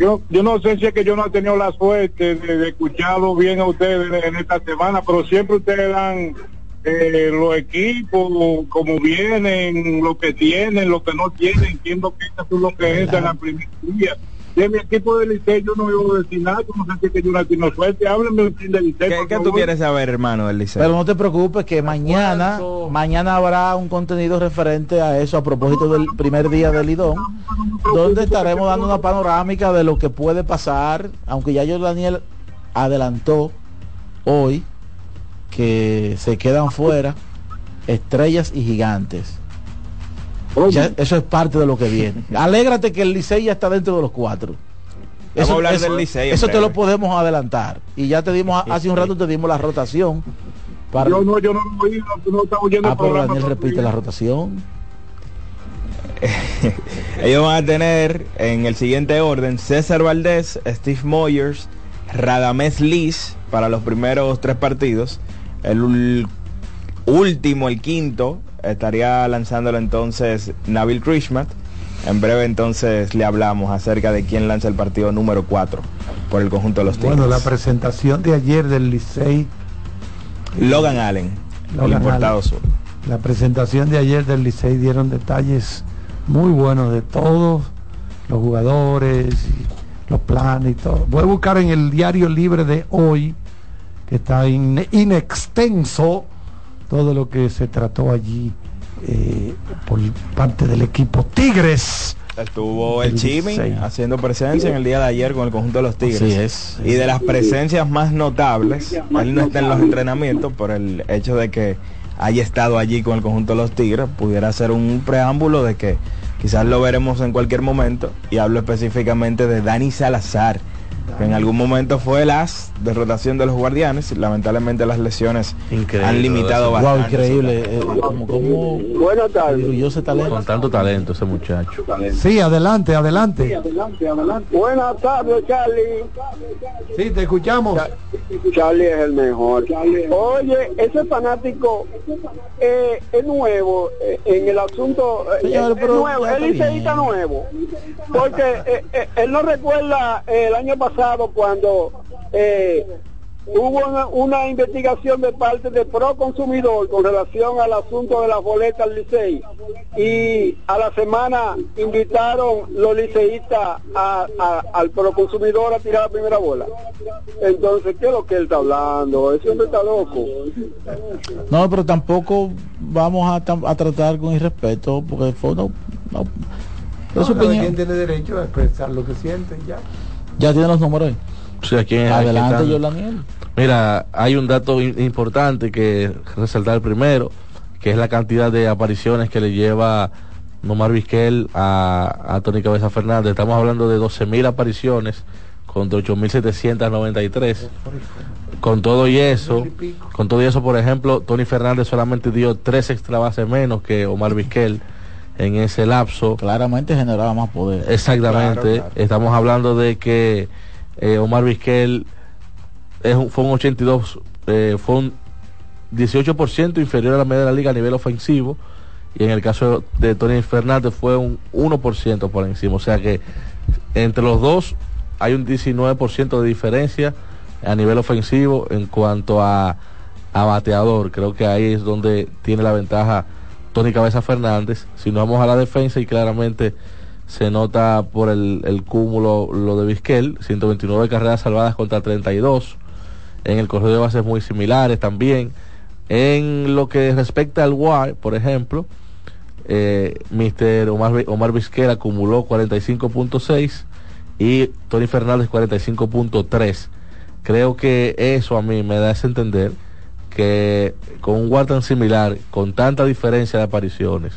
Yo, yo no sé si es que yo no he tenido la suerte de, de escucharlo bien a ustedes en, esta semana, pero siempre ustedes dan eh, los equipos, como vienen, lo que tienen, lo que no tienen, entiendo que estas son lo que es en la primera día. De mi equipo de Licey yo no a decir nada, no sé si es que yo no suerte, háblenme un chin de Licey. ¿Qué, qué tú quieres saber, hermano del Liceo? Pero no te preocupes que mañana, mañana habrá un contenido referente a eso a propósito del primer día del Lidón, donde estaremos dando una panorámica de lo que puede pasar, aunque ya yo Daniel adelantó hoy que se quedan fuera estrellas y gigantes. Ya, eso es parte de lo que viene. Alégrate que el Licey ya está dentro de los cuatro. Vamos Eso, a hablar eso- del Licey eso te lo podemos adelantar. Y ya te dimos, hace un rato te dimos la rotación. Para... Yo no, yo no lo oí, no, no estaba oyendo Ah, el pero programa. Daniel repite la rotación. Ellos van a tener en el siguiente orden César Valdés, Steve Moyers, Radamés Liz para los primeros tres partidos. El último, el quinto, estaría lanzándolo entonces Nabil Krishmat. En breve entonces le hablamos acerca de quién lanza el partido número 4 por el conjunto de los Tigres. Bueno, la presentación de ayer del Licey, Logan Allen, el Logan importado Allen. sur. la presentación de ayer del Licey dieron detalles muy buenos de todos los jugadores, y los planes y todo. Voy a buscar en el diario libre de hoy, que está in, in extenso, todo lo que se trató allí eh, por parte del equipo Tigres. Estuvo el El Chimi 16. haciendo presencia en el día de ayer con el conjunto de los Tigres. Así es. Y de las presencias más notables, él no está en los entrenamientos por el hecho de que haya estado allí con el conjunto de los Tigres, pudiera ser un preámbulo de que quizás lo veremos en cualquier momento. Y hablo específicamente de Dani Salazar, que en algún momento fue el as de rotación de los guardianes. Lamentablemente las lesiones han limitado Wow, bastante. increíble. eh, como, como Buenas tardes. talento. Con tanto talento ese muchacho. Sí, adelante, adelante. Buenas tardes, Charlie. Sí, te escuchamos. Charlie es el mejor. Oye, ese fanático eh, es nuevo eh, en el asunto. eh, Señor, es nuevo, él está liceísta nuevo. Porque eh, eh, él no recuerda eh, el año pasado cuando eh, hubo una, una investigación de parte de Pro Consumidor con relación al asunto de las boletas al Licey y a la semana invitaron los liceístas a- a- al Pro Consumidor a tirar la primera bola. Entonces, ¿qué es lo que él está hablando? Ese hombre está loco. No, pero tampoco vamos a, tratar con irrespeto, porque fue no, no. No, quien tiene derecho a expresar lo que siente y ya. Ya tienen los números ahí. Sí, aquí aquí Adelante, están. Yolaniel. Mira, hay un dato importante que resaltar primero, que es la cantidad de apariciones que le lleva Nomar Vizquel a, a Tony Cabeza Fernández. Estamos hablando de 12.000 apariciones contra 8.793. Con todo y eso, con todo y eso, por ejemplo, Tony Fernández solamente dio tres extra bases menos que Omar Vizquel en ese lapso. Claramente generaba más poder. Exactamente. Claro, claro. Estamos hablando de que eh, Omar Vizquel es un- fue un 82, eh, fue un 18% inferior a la media de la liga a nivel ofensivo. Y en el caso de Tony Fernández fue un 1% por encima. O sea que entre los dos hay un 19% de diferencia a nivel ofensivo en cuanto a, a bateador. Creo que ahí es donde tiene la ventaja Tony Cabeza Fernández. Si nos vamos a la defensa y claramente se nota por el, el cúmulo lo de Vizquel, 129 carreras salvadas contra 32. En el correo de bases muy similares también. En lo que respecta al WAR, por ejemplo, eh, Mr. Omar, Omar Vizquel acumuló 45.6 y Tony Fernández 45.3. Creo que eso a mí me da ese entender que con un WAR tan similar, con tanta diferencia de apariciones,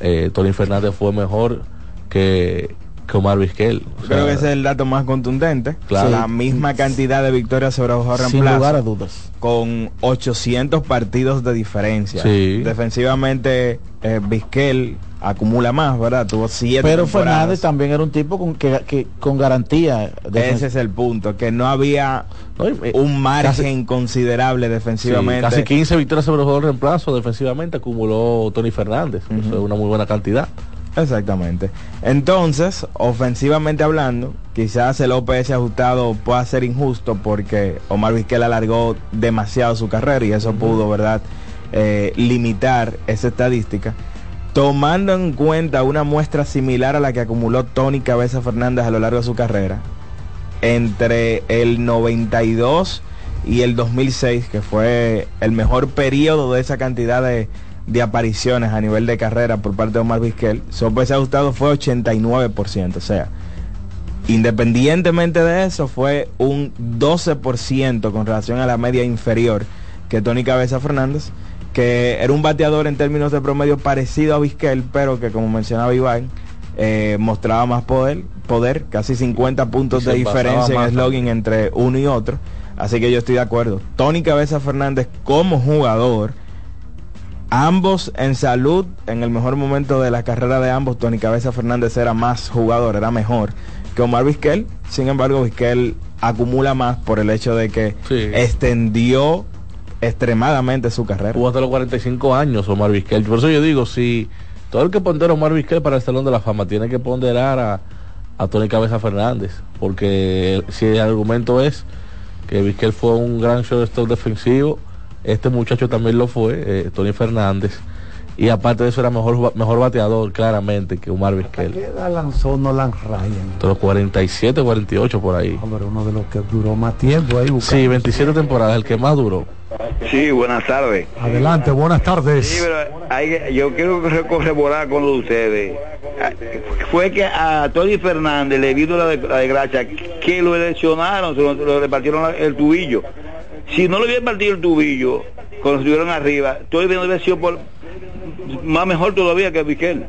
eh, Tony Fernández fue mejor que, que Omar Vizquel. O Creo sea, que ese es el dato más contundente. Claro. La misma cantidad de victorias sobre Sin reemplazo. lugar a dudas. Con 800 partidos de diferencia. Sí. Defensivamente, eh, Vizquel acumula más, ¿verdad? Tuvo siete Pero temporadas. Fernández también era un tipo con, que, que- con garantía. Ese es el punto, que no había un margen considerable Sí, defensivamente. casi 15 victorias sobre el de reemplazo defensivamente acumuló Tony Fernández. Eso es una muy buena cantidad. Exactamente. Entonces, ofensivamente hablando, quizás el OPS ajustado pueda ser injusto porque Omar Vizquel alargó demasiado su carrera y eso pudo, ¿verdad?, Eh, limitar esa estadística. Tomando en cuenta una muestra similar a la que acumuló Tony Cabeza Fernández a lo largo de su carrera, entre el 92 y el 2006, que fue el mejor periodo de esa cantidad de, de apariciones a nivel de carrera por parte de Omar Vizquel, su OPS ajustado fue 89%. O sea, independientemente de eso, fue un 12% con relación a la media inferior que Tony Cabeza Fernández, que era un bateador en términos de promedio parecido a Vizquel, pero que como mencionaba Iván, eh, mostraba más poder, poder, casi 50 puntos de diferencia en slogan entre uno y otro. Así que yo estoy de acuerdo. Tony Cabeza Fernández como jugador, ambos en salud, en el mejor momento de la carrera de ambos, Tony Cabeza Fernández era más jugador, era mejor que Omar Vizquel. Sin embargo, Vizquel acumula más por el hecho de que extendió extremadamente su carrera. Jugó hasta los 45 años Omar Vizquel. Por eso yo digo, si todo el que pondera Omar Vizquel para el Salón de la Fama tiene que ponderar a, a Tony Cabeza Fernández. Porque si el argumento es que Vizquel fue un gran shortstop defensivo, este muchacho también lo fue, eh, Tony Fernández. Y aparte de eso era mejor, mejor bateador claramente que Omar Vizquel. ¿Qué edad lanzó Nolan Ryan? De los 47, 48 por ahí. Hombre, uno de los que duró más tiempo ahí. buscando. Sí, 27 temporadas, el que más duró. Sí, buenas tardes. Adelante, buenas tardes. Sí, pero hay- yo quiero corroborar con lo de ustedes. Ah, Fue que a Tony Fernández le vino la, de- la desgracia que lo eleccionaron, se lo, lo repartieron el tubillo. Si no le hubieran partido el tubillo, cuando estuvieron arriba, Tony Fernández hubiera sido por- más mejor todavía que Vizquel.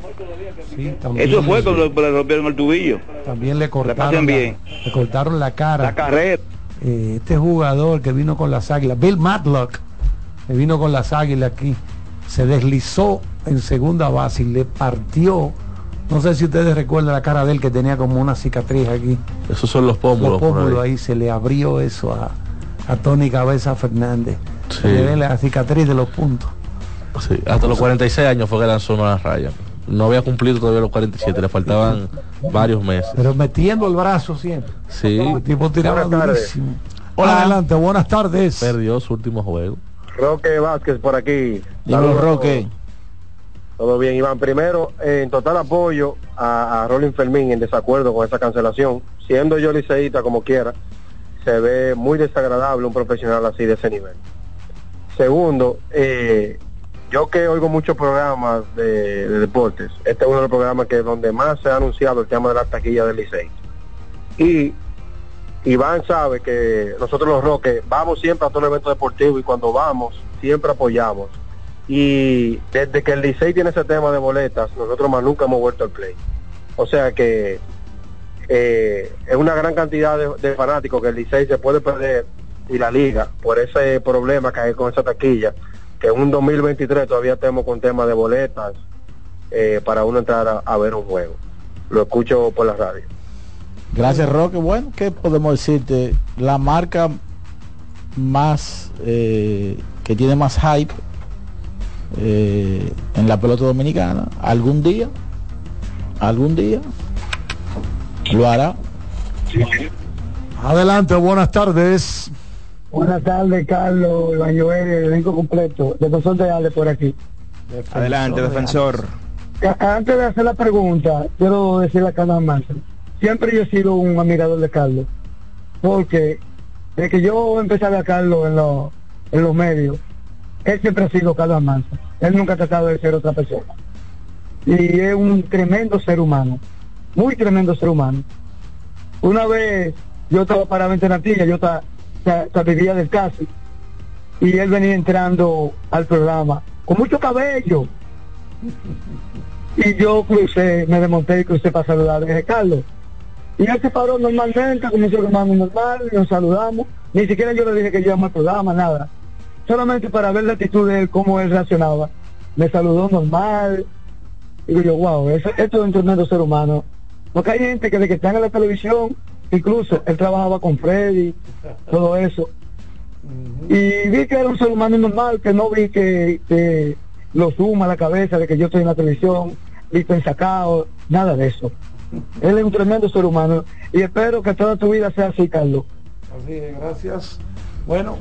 Sí, también, Eso fue cuando le rompieron el tubillo. También le cortaron, la, bien. le cortaron la cara. La carrera. Eh, este jugador que vino con las águilas, Bill Matlock, que vino con las águilas aquí, se deslizó en segunda base y le partió. No sé si ustedes recuerdan la cara de él que tenía como una cicatriz aquí. Esos son los pómulos. Los pómulos ahí. ahí se le abrió eso a, a Tony Cabeza Fernández. Sí. Le la cicatriz de los puntos. Sí, hasta los 46 años fue que lanzó Nolan Ryan. No había cumplido todavía los 47, le faltaban varios meses. Pero metiendo el brazo siempre. Sí. El tipo tiraba Buenas tardes. durísimo. Adelante, buenas tardes. Perdió su último juego. Roque Vázquez por aquí. Dímelo, Roque. todos. Todo bien, Iván. Primero, eh, en total apoyo a, a Rolling Fermín en desacuerdo con esa cancelación. Siendo yo liceísta como quiera, se ve muy desagradable un profesional así de ese nivel. Segundo, eh, yo que oigo muchos programas de, de deportes, este es uno de los programas que donde más se ha anunciado el tema de la taquilla del Licey. Y Iván sabe que nosotros los Roques vamos siempre a todo evento deportivo y cuando vamos siempre apoyamos. Y desde que el Licey tiene ese tema de boletas, nosotros más nunca hemos vuelto al play. O sea que eh, es una gran cantidad de, fanáticos que el Licey se puede perder y la liga por ese problema que hay con esa taquilla, que en un 2023 todavía tenemos con tema de boletas eh, para uno entrar a, ver un juego. Lo escucho por la radio. Gracias, Roque. Bueno, ¿qué podemos decirte? La marca más eh, que tiene más hype en la pelota dominicana, algún día, algún día lo hará. Adelante, buenas tardes. Buenas tardes, Carlos, Joel, el elenco completo. Defensor de Ale por aquí. Adelante, defensor. Antes de hacer la pregunta, quiero decirle a Carlos Manson. Siempre yo he sido un admirador de Carlos. Porque desde que yo empecé a ver a Carlos en, los en los medios, él siempre ha sido Carlos Manson. Él nunca ha tratado de ser otra persona. Y es un tremendo ser humano. Muy tremendo ser humano. Una vez yo estaba para en yo ta- ta- ta- vivía del caso y él venía entrando al programa con mucho cabello. Y yo crucé, me desmonté y crucé para saludar, dije Carlos. Y él se paró normalmente como ser humano normal, y nos saludamos, ni siquiera yo le dije que yo amo el programa, nada, solamente para ver la actitud de él, cómo él reaccionaba, me saludó normal, digo yo, wow, esto es un tremendo ser humano, porque hay gente que desde que están en la televisión, incluso él trabajaba con Freddy, todo eso, y vi que era un ser humano normal, que no vi que, que lo suma a la cabeza de que yo estoy en la televisión, visto ensacado, nada de eso. Él es un tremendo ser humano y espero que toda tu vida sea así, Carlos. Así es, gracias. Bueno,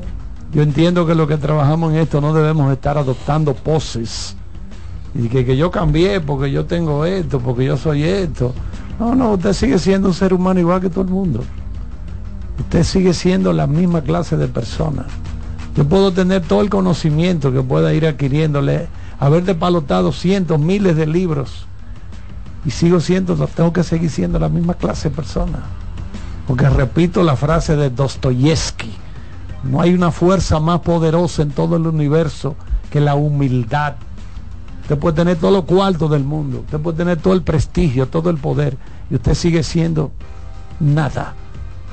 yo entiendo que los que trabajamos en esto no debemos estar adoptando poses. Y que, que yo cambié porque yo tengo esto, porque yo soy esto. No, no, usted sigue siendo un ser humano igual que todo el mundo. Usted sigue siendo la misma clase de persona. Yo puedo tener todo el conocimiento que pueda ir adquiriéndole, haber despalotado cientos, miles de libros. Y sigo siendo, tengo que seguir siendo la misma clase de persona. Porque repito la frase de Dostoyevsky, no hay una fuerza más poderosa en todo el universo que la humildad. Usted puede tener todos los cuartos del mundo, usted puede tener todo el prestigio, todo el poder, y usted sigue siendo nada.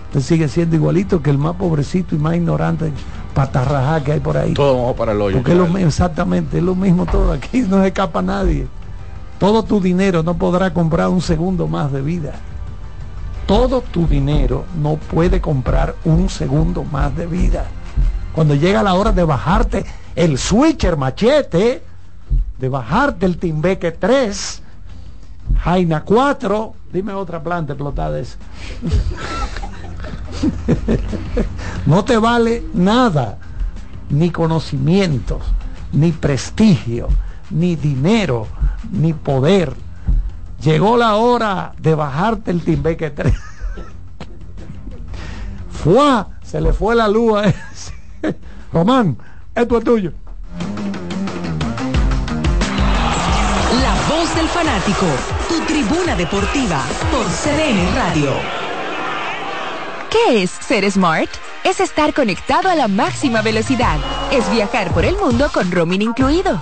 Usted sigue siendo igualito que el más pobrecito y más ignorante patarrajá que hay por ahí. Todo vamos para el hoyo. Porque es lo mismo, exactamente, es lo mismo todo. Aquí no se escapa nadie. Todo tu dinero no podrá comprar un segundo más de vida. Todo tu dinero no puede comprar un segundo más de vida. Cuando llega la hora de bajarte el switcher machete, de bajarte el Timbeque 3, Jaina 4, dime otra planta explotada esa. no te vale nada, ni conocimientos, ni prestigio, ni dinero, ni poder. Llegó la hora de bajarte el Timbeque 3. Fue, se le fue la luz a ese. Román, esto es tuyo. Fanático, tu tribuna deportiva por CDN Radio. ¿Qué es ser smart? Es estar conectado a la máxima velocidad. Es viajar por el mundo con roaming incluido.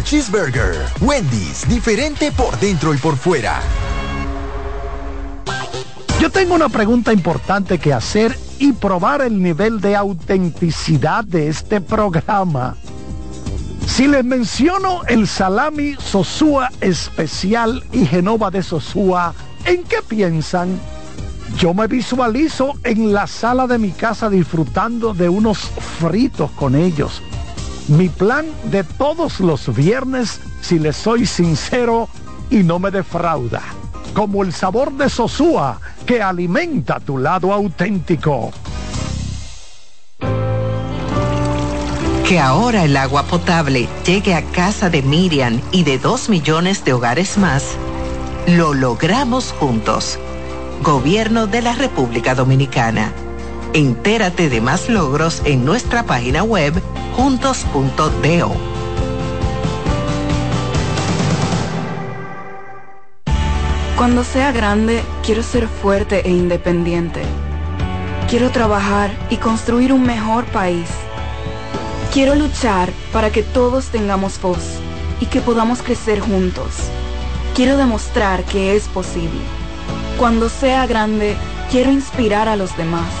Cheeseburger. Wendy's, diferente por dentro y por fuera. Yo tengo una pregunta importante que hacer y probar el nivel de autenticidad de este programa. Si les menciono el salami Sosúa especial y Genova de Sosúa, ¿en qué piensan? Yo me visualizo en la sala de mi casa disfrutando de unos fritos con ellos. Mi plan de todos los viernes, si les soy sincero y no me defrauda. Como el sabor de Sosúa que alimenta tu lado auténtico. Que ahora el agua potable llegue a casa de Miriam y de dos millones de hogares más, lo logramos juntos. Gobierno de la República Dominicana. Entérate de más logros en nuestra página web juntos.do. Cuando sea grande, quiero ser fuerte e independiente. Quiero trabajar y construir un mejor país. Quiero luchar para que todos tengamos voz y que podamos crecer juntos. Quiero demostrar que es posible. Cuando sea grande, quiero inspirar a los demás.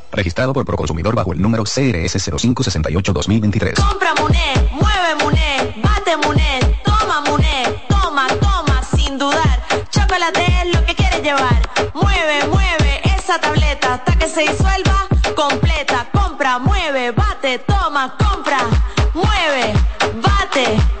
Registrado por Proconsumidor bajo el número CRS 0568-2023. Compra Muné, mueve Muné, bate Muné, toma Muné, toma, toma, sin dudar. Chocolate es lo que quieres llevar. Mueve, mueve esa tableta hasta que se disuelva completa. Compra, mueve, bate, toma, compra, mueve, bate,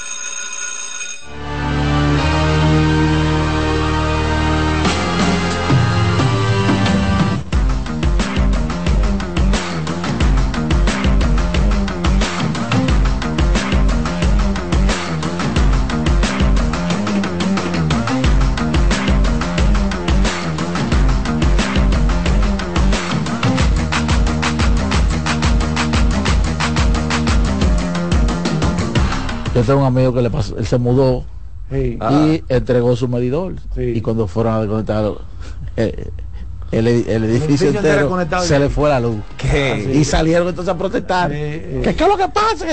Yo tengo un amigo que le pasó, él se mudó Sí. y entregó su medidor. Sí. Y cuando fueron a desconectar eh, el, el edificio entero se le fue la luz. ¿Qué? Y salieron entonces a protestar. Eh. ¿Qué, qué es lo que pasa?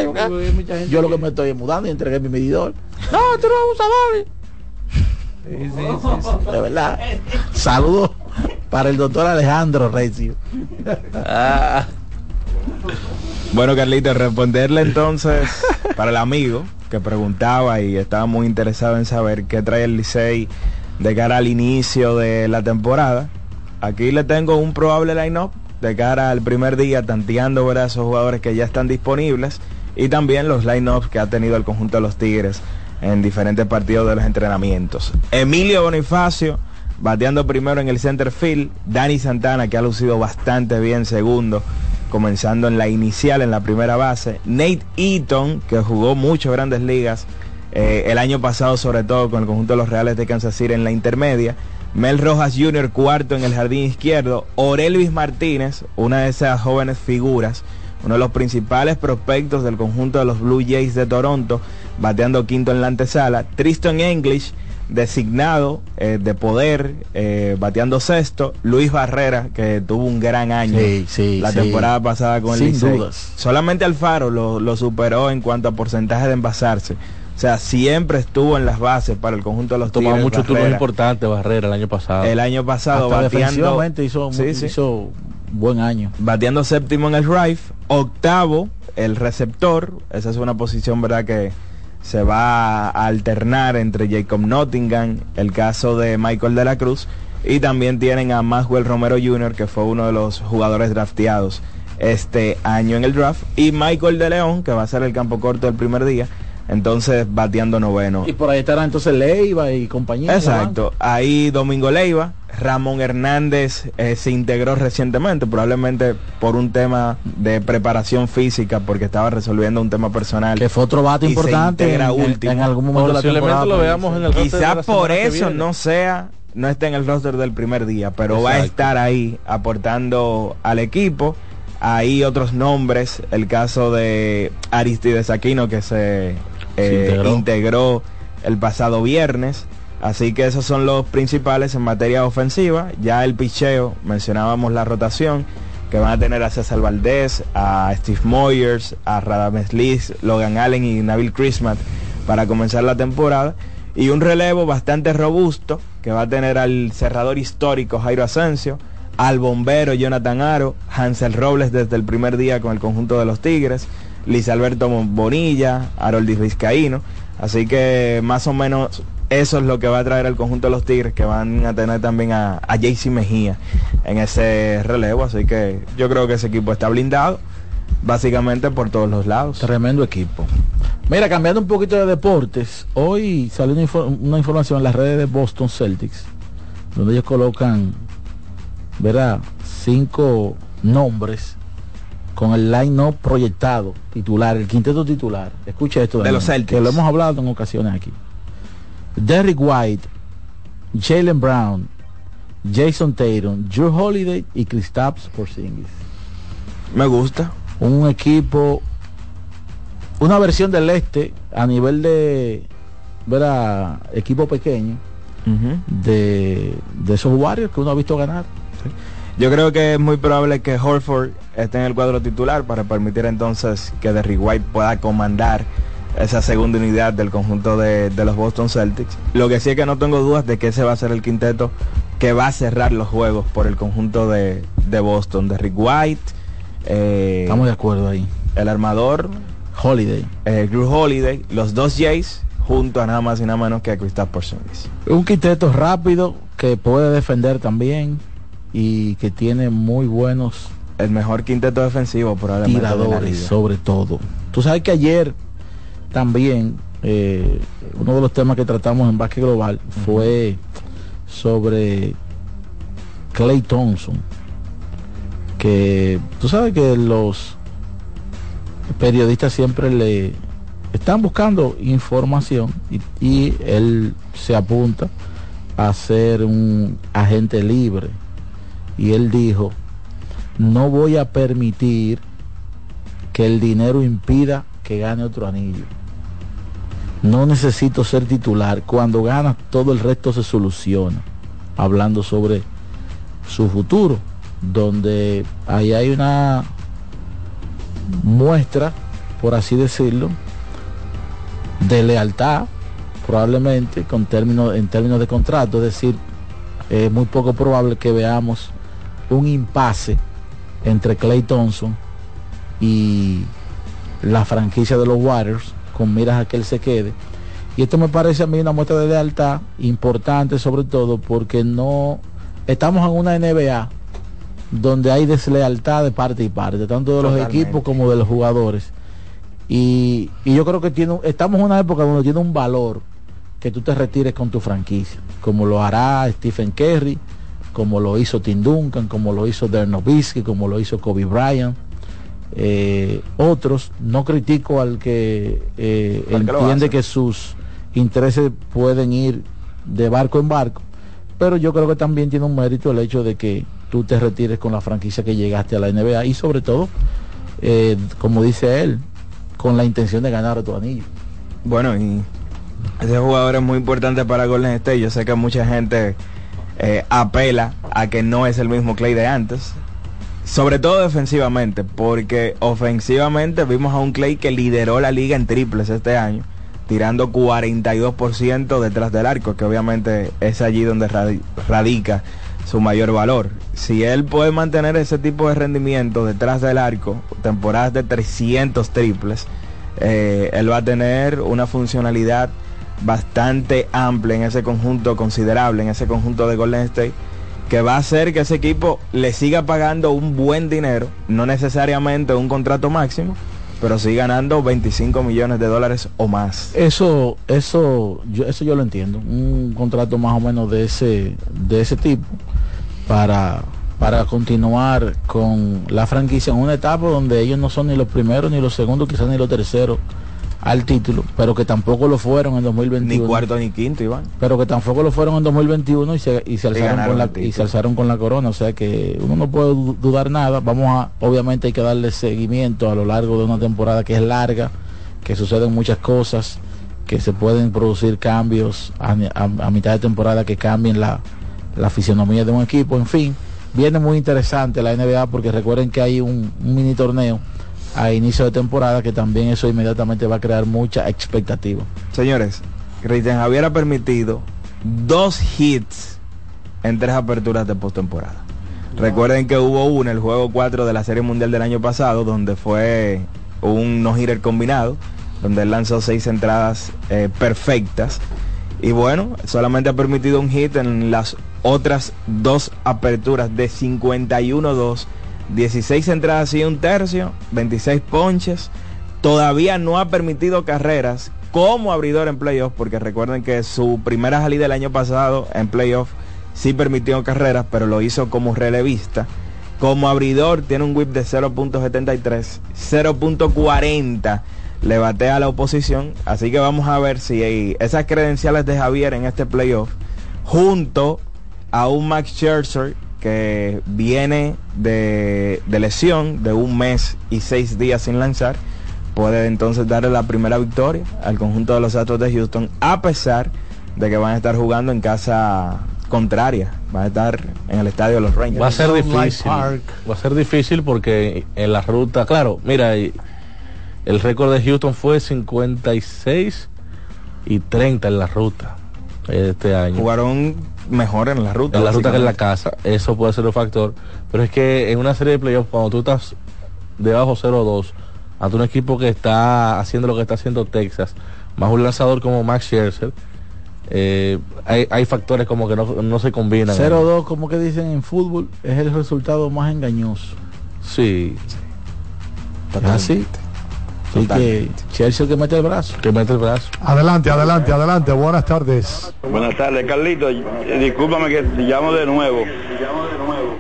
Yo lo que me estoy mudando y entregué mi medidor. No, tú no abusador. Sí, sí, sí, sí. De verdad. Saludos para el doctor Alejandro Recio. Ah. Bueno, Carlito, responderle entonces para el amigo que preguntaba y estaba muy interesado en saber qué trae el Licey de cara al inicio de la temporada. Aquí le tengo un probable line-up de cara al primer día, tanteando ¿verdad? esos jugadores que ya están disponibles y también los line-ups que ha tenido el conjunto de los Tigres en diferentes partidos de los entrenamientos. Emilio Bonifacio bateando primero en el center field, Dani Santana que ha lucido bastante bien segundo, comenzando en la inicial en la primera base, Nate Eaton que jugó mucho grandes ligas eh, el año pasado sobre todo con el conjunto de los Reales de Kansas City en la intermedia, Mel Rojas Jr. cuarto en el jardín izquierdo, Orelvis Martínez, una de esas jóvenes figuras, uno de los principales prospectos del conjunto de los Blue Jays de Toronto, bateando quinto en la antesala, Tristan English, designado eh, de poder, eh, bateando sexto, Luis Barrera, que tuvo un gran año Sí, sí, la sí. temporada pasada con el Sin Licey. dudas. Solamente Alfaro lo, lo superó en cuanto a porcentaje de envasarse. O sea, siempre estuvo en las bases para el conjunto de los Tomaba Tigres. muchos turnos Barrera. importantes Barrera el año pasado. El año pasado Hasta bateando, defensivamente hizo, Sí, sí. hizo buen año. bateando séptimo en el drive, octavo el receptor, esa es una posición verdad que se va a alternar entre Jacob Nottingham, el caso de Michael de la Cruz y también tienen a Maxwell Romero Jr. que fue uno de los jugadores drafteados este año en el draft y Michael de León que va a ser el campo corto del primer día, entonces bateando noveno. Y por ahí estará entonces Leiva y compañía. Exacto. Ahí Domingo Leiva, Ramón Hernández eh, se integró recientemente, probablemente por un tema de preparación física, porque estaba resolviendo un tema personal. Que fue otro bate y se importante en, integra en- último. en algún momento la temporada. lo veamos en el roster de Quizá la por eso no sea, no esté en el roster del primer día, pero va a estar ahí aportando al equipo. Hay otros nombres, el caso de Aristides Aquino que se, eh, integró. integró el pasado viernes. Así que esos son los principales en materia ofensiva. Ya el picheo, mencionábamos la rotación, que van a tener a César Valdés, a Steve Moyers, a Radames Liz, Logan Allen y Nabil Christmas para comenzar la temporada. Y un relevo bastante robusto que va a tener al cerrador histórico Jairo Asensio, al bombero Jonathan Aro, Hansel Robles desde el primer día con el conjunto de los Tigres, Luis Alberto Bonilla, Harold Vizcaíno. Así que más o menos eso es lo que va a traer el conjunto de los Tigres, que van a tener también a, a Mejía en ese relevo. Así que yo creo que ese equipo está blindado, básicamente por todos los lados. Tremendo equipo. Mira, cambiando un poquito de deportes, hoy salió una, infor- una información en las redes de Boston Celtics, donde ellos colocan, verá, cinco nombres con el line-up proyectado, titular, el quinteto titular. Escucha esto. De los Celtics. Que lo hemos hablado en ocasiones aquí. Derrick White, Jalen Brown, Jason Tatum, Drew Holiday y Kristaps Porzingis. Me gusta. Un equipo, una versión del este a nivel de, verá, equipo pequeño de, de esos Warriors que uno ha visto ganar. Yo creo que es muy probable que Horford esté en el cuadro titular para permitir entonces que Derrick White pueda comandar esa segunda unidad del conjunto de, de los Boston Celtics. Lo que sí es que no tengo dudas de que ese va a ser el quinteto que va a cerrar los juegos por el conjunto de, de Boston. Derrick White, eh, Estamos de acuerdo ahí. el armador, Holiday. eh, Drew Holiday, los dos Jays junto a nada más y nada menos que a Kristaps Porzingis. Un quinteto rápido que puede defender también y que tiene muy buenos El mejor quinteto defensivo probablemente tiradores sobre todo. Tú sabes que ayer también eh, uno de los temas que tratamos en Básquet Global fue sobre Clay Thompson. Que tú sabes que los periodistas siempre le están buscando información y, y él se apunta a ser un agente libre. Y él dijo, no voy a permitir que el dinero impida que gane otro anillo. no necesito ser titular. Cuando ganas, todo el resto se soluciona. Hablando sobre su futuro, donde ahí hay una muestra, por así decirlo, de lealtad, probablemente con términos, en términos de contrato, es decir, es muy poco probable que veamos un impasse entre Clay Thompson y la franquicia de los Warriors con miras a que él se quede. Y esto me parece a mí una muestra de lealtad importante sobre todo porque no estamos en una NBA donde hay deslealtad de parte y parte, tanto de los equipos como de los jugadores. Y, y yo creo que tiene, estamos en una época donde tiene un valor que tú te retires con tu franquicia, como lo hará Stephen Curry, como lo hizo Tim Duncan, como lo hizo Dirk Nowitzki, como lo hizo Kobe Bryant. Eh, otros, no critico al que eh, que entiende que sus intereses pueden ir de barco en barco, pero yo creo que también tiene un mérito el hecho de que tú te retires con la franquicia que llegaste a la NBA y sobre todo, eh, como dice él, con la intención de ganar tu anillo. Bueno, y ese jugador es muy importante para Golden State. Yo sé que mucha gente eh, apela a que no es el mismo Clay de antes. Sobre todo defensivamente, porque ofensivamente vimos a un Clay que lideró la liga en triples este año, tirando 42% detrás del arco, que obviamente es allí donde radi- radica su mayor valor. Si él puede mantener ese tipo de rendimiento detrás del arco, temporadas de 300 triples, eh, él va a tener una funcionalidad bastante amplia en ese conjunto, considerable en ese conjunto de Golden State, que va a hacer que ese equipo le siga pagando un buen dinero, no necesariamente un contrato máximo, pero sí ganando 25 millones de dólares o más. Eso, eso, yo, eso yo lo entiendo. Un contrato más o menos de ese, de ese tipo para, para continuar con la franquicia en una etapa donde ellos no son ni los primeros, ni los segundos, quizás ni los terceros al título, pero que tampoco lo fueron en 2021. Ni cuarto ni quinto, Iván. Pero que tampoco lo fueron en 2021 y se, y se, alzaron, con la, y se alzaron con la corona. O sea que uno no puede du- dudar nada. Vamos a, obviamente hay que darle seguimiento a lo largo de una temporada que es larga, que suceden muchas cosas, que se pueden producir cambios a, a- a mitad de temporada que cambien la, la fisionomía de un equipo. En fin, viene muy interesante la NBA porque recuerden que hay un, un mini torneo a inicio de temporada que también eso inmediatamente va a crear mucha expectativa. Señores, Cristian Javier ha permitido dos hits en tres aperturas de postemporada. Recuerden que hubo uno, el juego 4 de la Serie Mundial del año pasado, donde fue un no-hitter combinado, donde él lanzó seis entradas eh, perfectas. Y bueno, solamente ha permitido un hit en las otras dos aperturas de 51-2. 16 entradas y un tercio, 26 ponches. Todavía no ha permitido carreras como abridor en playoff, porque recuerden que su primera salida el año pasado en playoff sí permitió carreras, pero lo hizo como relevista. Como abridor tiene un whip de 0.73, 0.40 le batea a la oposición. Así que vamos a ver si hay esas credenciales de Javier en este playoff, junto a un Max Scherzer que viene de, de lesión de un mes y seis días sin lanzar, puede entonces darle la primera victoria al conjunto de los Astros de Houston, a pesar de que van a estar jugando en casa contraria, van a estar en el estadio de los Rangers. Va a ser difícil. Va a ser difícil porque en la ruta, claro, mira, el récord de Houston fue 56 y 30 en la ruta este año. Jugaron mejor en la ruta. En la ruta que en la casa, eso puede ser un factor. Pero es que en una serie de playoffs, cuando tú estás debajo 0-2, ante un equipo que está haciendo lo que está haciendo Texas, más un lanzador como Max Scherzer, eh, hay, hay factores como que no, no se combinan. 0-2, como que dicen en fútbol, es el resultado más engañoso. Sí. Así. Así que Chelsea el que mete el brazo. Que mete el brazo. Adelante, adelante, adelante. Buenas tardes. Buenas tardes, Carlito. Discúlpame que te llamo de nuevo.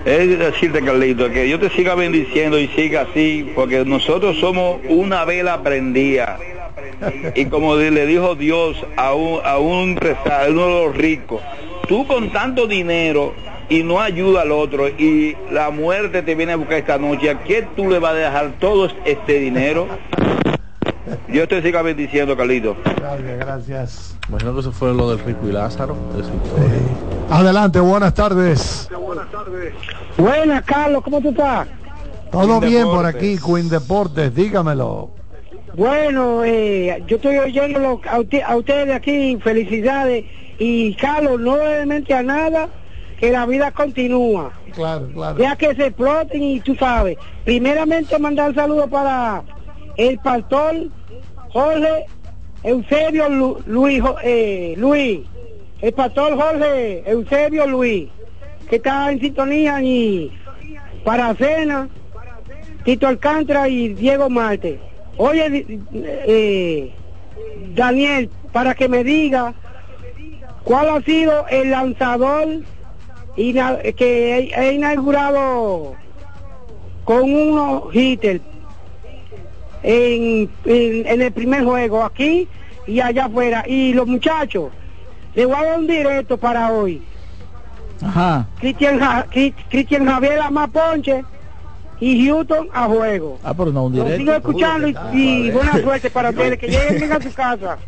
Es decirte, Carlito, que Dios te siga bendiciendo y siga así, porque nosotros somos una vela prendida. Y como le dijo Dios a un, a un empresario, uno de los ricos, tú con tanto dinero y no ayuda al otro y la muerte te viene a buscar esta noche, ¿a qué tú le vas a dejar todo este dinero? Dios te siga bendiciendo, Carlito. Gracias, gracias. Imagino que eso fue lo del Rico y Lázaro. historia. Adelante, buenas tardes. Buenas, Carlos, ¿cómo tú estás? Todo Queen bien por aquí, Queen Deportes, dígamelo. Bueno, eh, yo estoy oyendo a, usted- a ustedes aquí, felicidades. Y Carlos, no le mente a nada, que la vida continúa. Claro, claro. Ya que se exploten y tú sabes. Primeramente mandar saludos para el pastor Jorge Eusebio Lu- Luis, eh, Luis. El pastor Jorge Eusebio Luis, que está en sintonía y para cena, Tito Alcántara y Diego Marte. Oye, eh, Daniel, para que me diga cuál ha sido el lanzador que he, inaugurado con unos hitters en, en, en el primer juego, aquí y allá afuera. Y los muchachos, les voy a dar un directo para hoy. Ajá. Cristian, Ja- Cristian Javier a más ponche y Houston a juego. Ah, pero no un Lo directo. sigo escuchando y, y buena suerte para ustedes, que lleguen bien a su casa.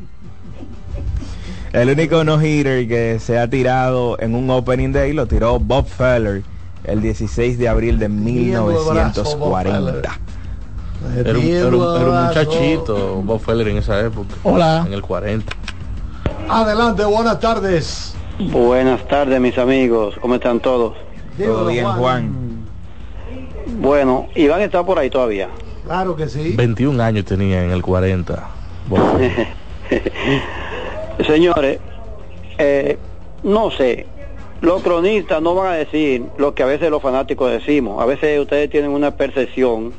El único no-hitter que se ha tirado en un opening day lo tiró Bob Feller el 16 de abril de Metiendo el brazo, Bob 1940. Era un, era un- era un muchachito, Bob Feller en esa época. Hola. En el 40. Adelante, buenas tardes. Buenas tardes, mis amigos. ¿Cómo están todos? Todo bien, Juan. Bueno, Iván está por ahí todavía. Claro que sí. 21 años tenía en el 40. Señores, eh, no sé, los cronistas no van a decir lo que a veces los fanáticos decimos. A veces ustedes tienen una percepción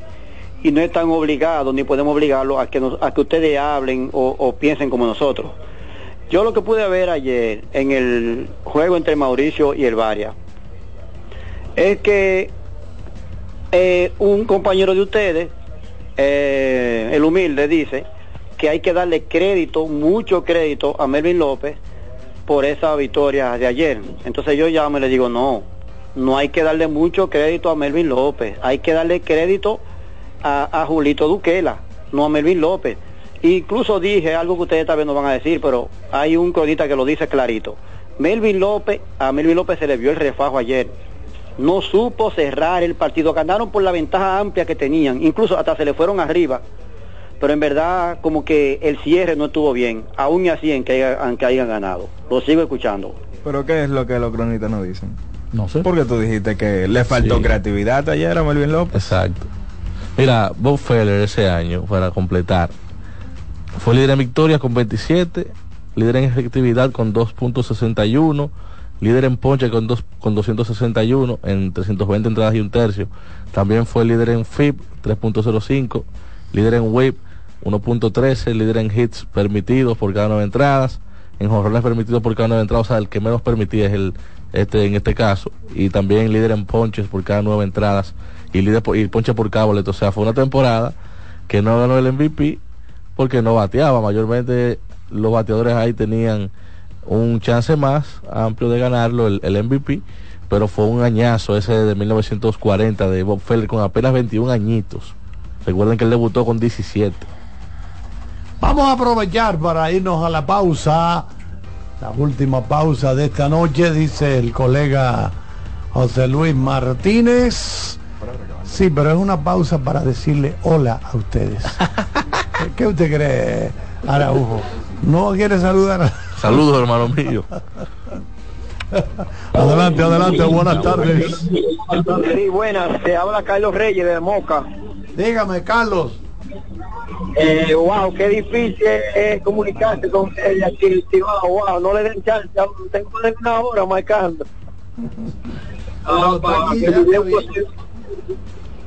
y no están obligados ni podemos obligarlos a que, nos- a que ustedes hablen o, o piensen como nosotros. Yo lo que pude ver ayer en el juego entre Mauricio y el Varia es que eh, un compañero de ustedes, eh, el humilde, dice que hay que darle crédito, mucho crédito a Melvin López por esa victoria de ayer. Entonces yo llamo y le digo, no, no hay que darle mucho crédito a Melvin López, hay que darle crédito a, a Julito Duquela, no a Melvin López. Incluso dije algo que ustedes tal vez no van a decir, pero hay un cronista que lo dice clarito. Melvin López, a Melvin López se le vio el refajo ayer. No supo cerrar el partido, ganaron por la ventaja amplia que tenían, incluso hasta se le fueron arriba pero en verdad como que el cierre no estuvo bien, aún y así en que, haya- aunque hayan ganado. Lo sigo escuchando. Pero ¿qué es lo que los cronistas no dicen? No sé. Porque tú dijiste que le faltó Sí. creatividad ayer a Melvin López. Exacto. Mira, Bob Feller ese año, para completar, fue líder en victorias con 27, líder en efectividad con 2.61, líder en ponche con, dos, con 261 en 320 entradas y un tercio. También fue líder en FIP 3.05, líder en WHIP 1.13, líder en hits permitidos por cada nueve entradas, en jorrones permitidos por cada nueve entradas, o sea, el que menos permitía es el este en este caso, y también líder en ponches por cada nueve entradas y líder por, y ponche por cada boleto, o sea, fue una temporada que no ganó el MVP porque no bateaba, mayormente los bateadores ahí tenían un chance más amplio de ganarlo el, el MVP, pero fue un añazo ese de 1940 de Bob Feller con apenas 21 añitos. Recuerden que él debutó con 17. Vamos a aprovechar para irnos a la pausa. La última pausa de esta noche, dice el colega José Luis Martínez. Sí, pero es una pausa para decirle hola a ustedes. ¿Qué usted cree, Araujo? ¿No quiere saludar? Saludos, hermano mío. Adelante, adelante, buenas tardes. Sí, buenas, te habla Carlos Reyes de Moca. Dígame, Carlos. Eh, wow, qué difícil es comunicarse con ustedes aquí. Wow, wow, no le den chance, tengo una hora marcando. Ah, para que me dé un posible-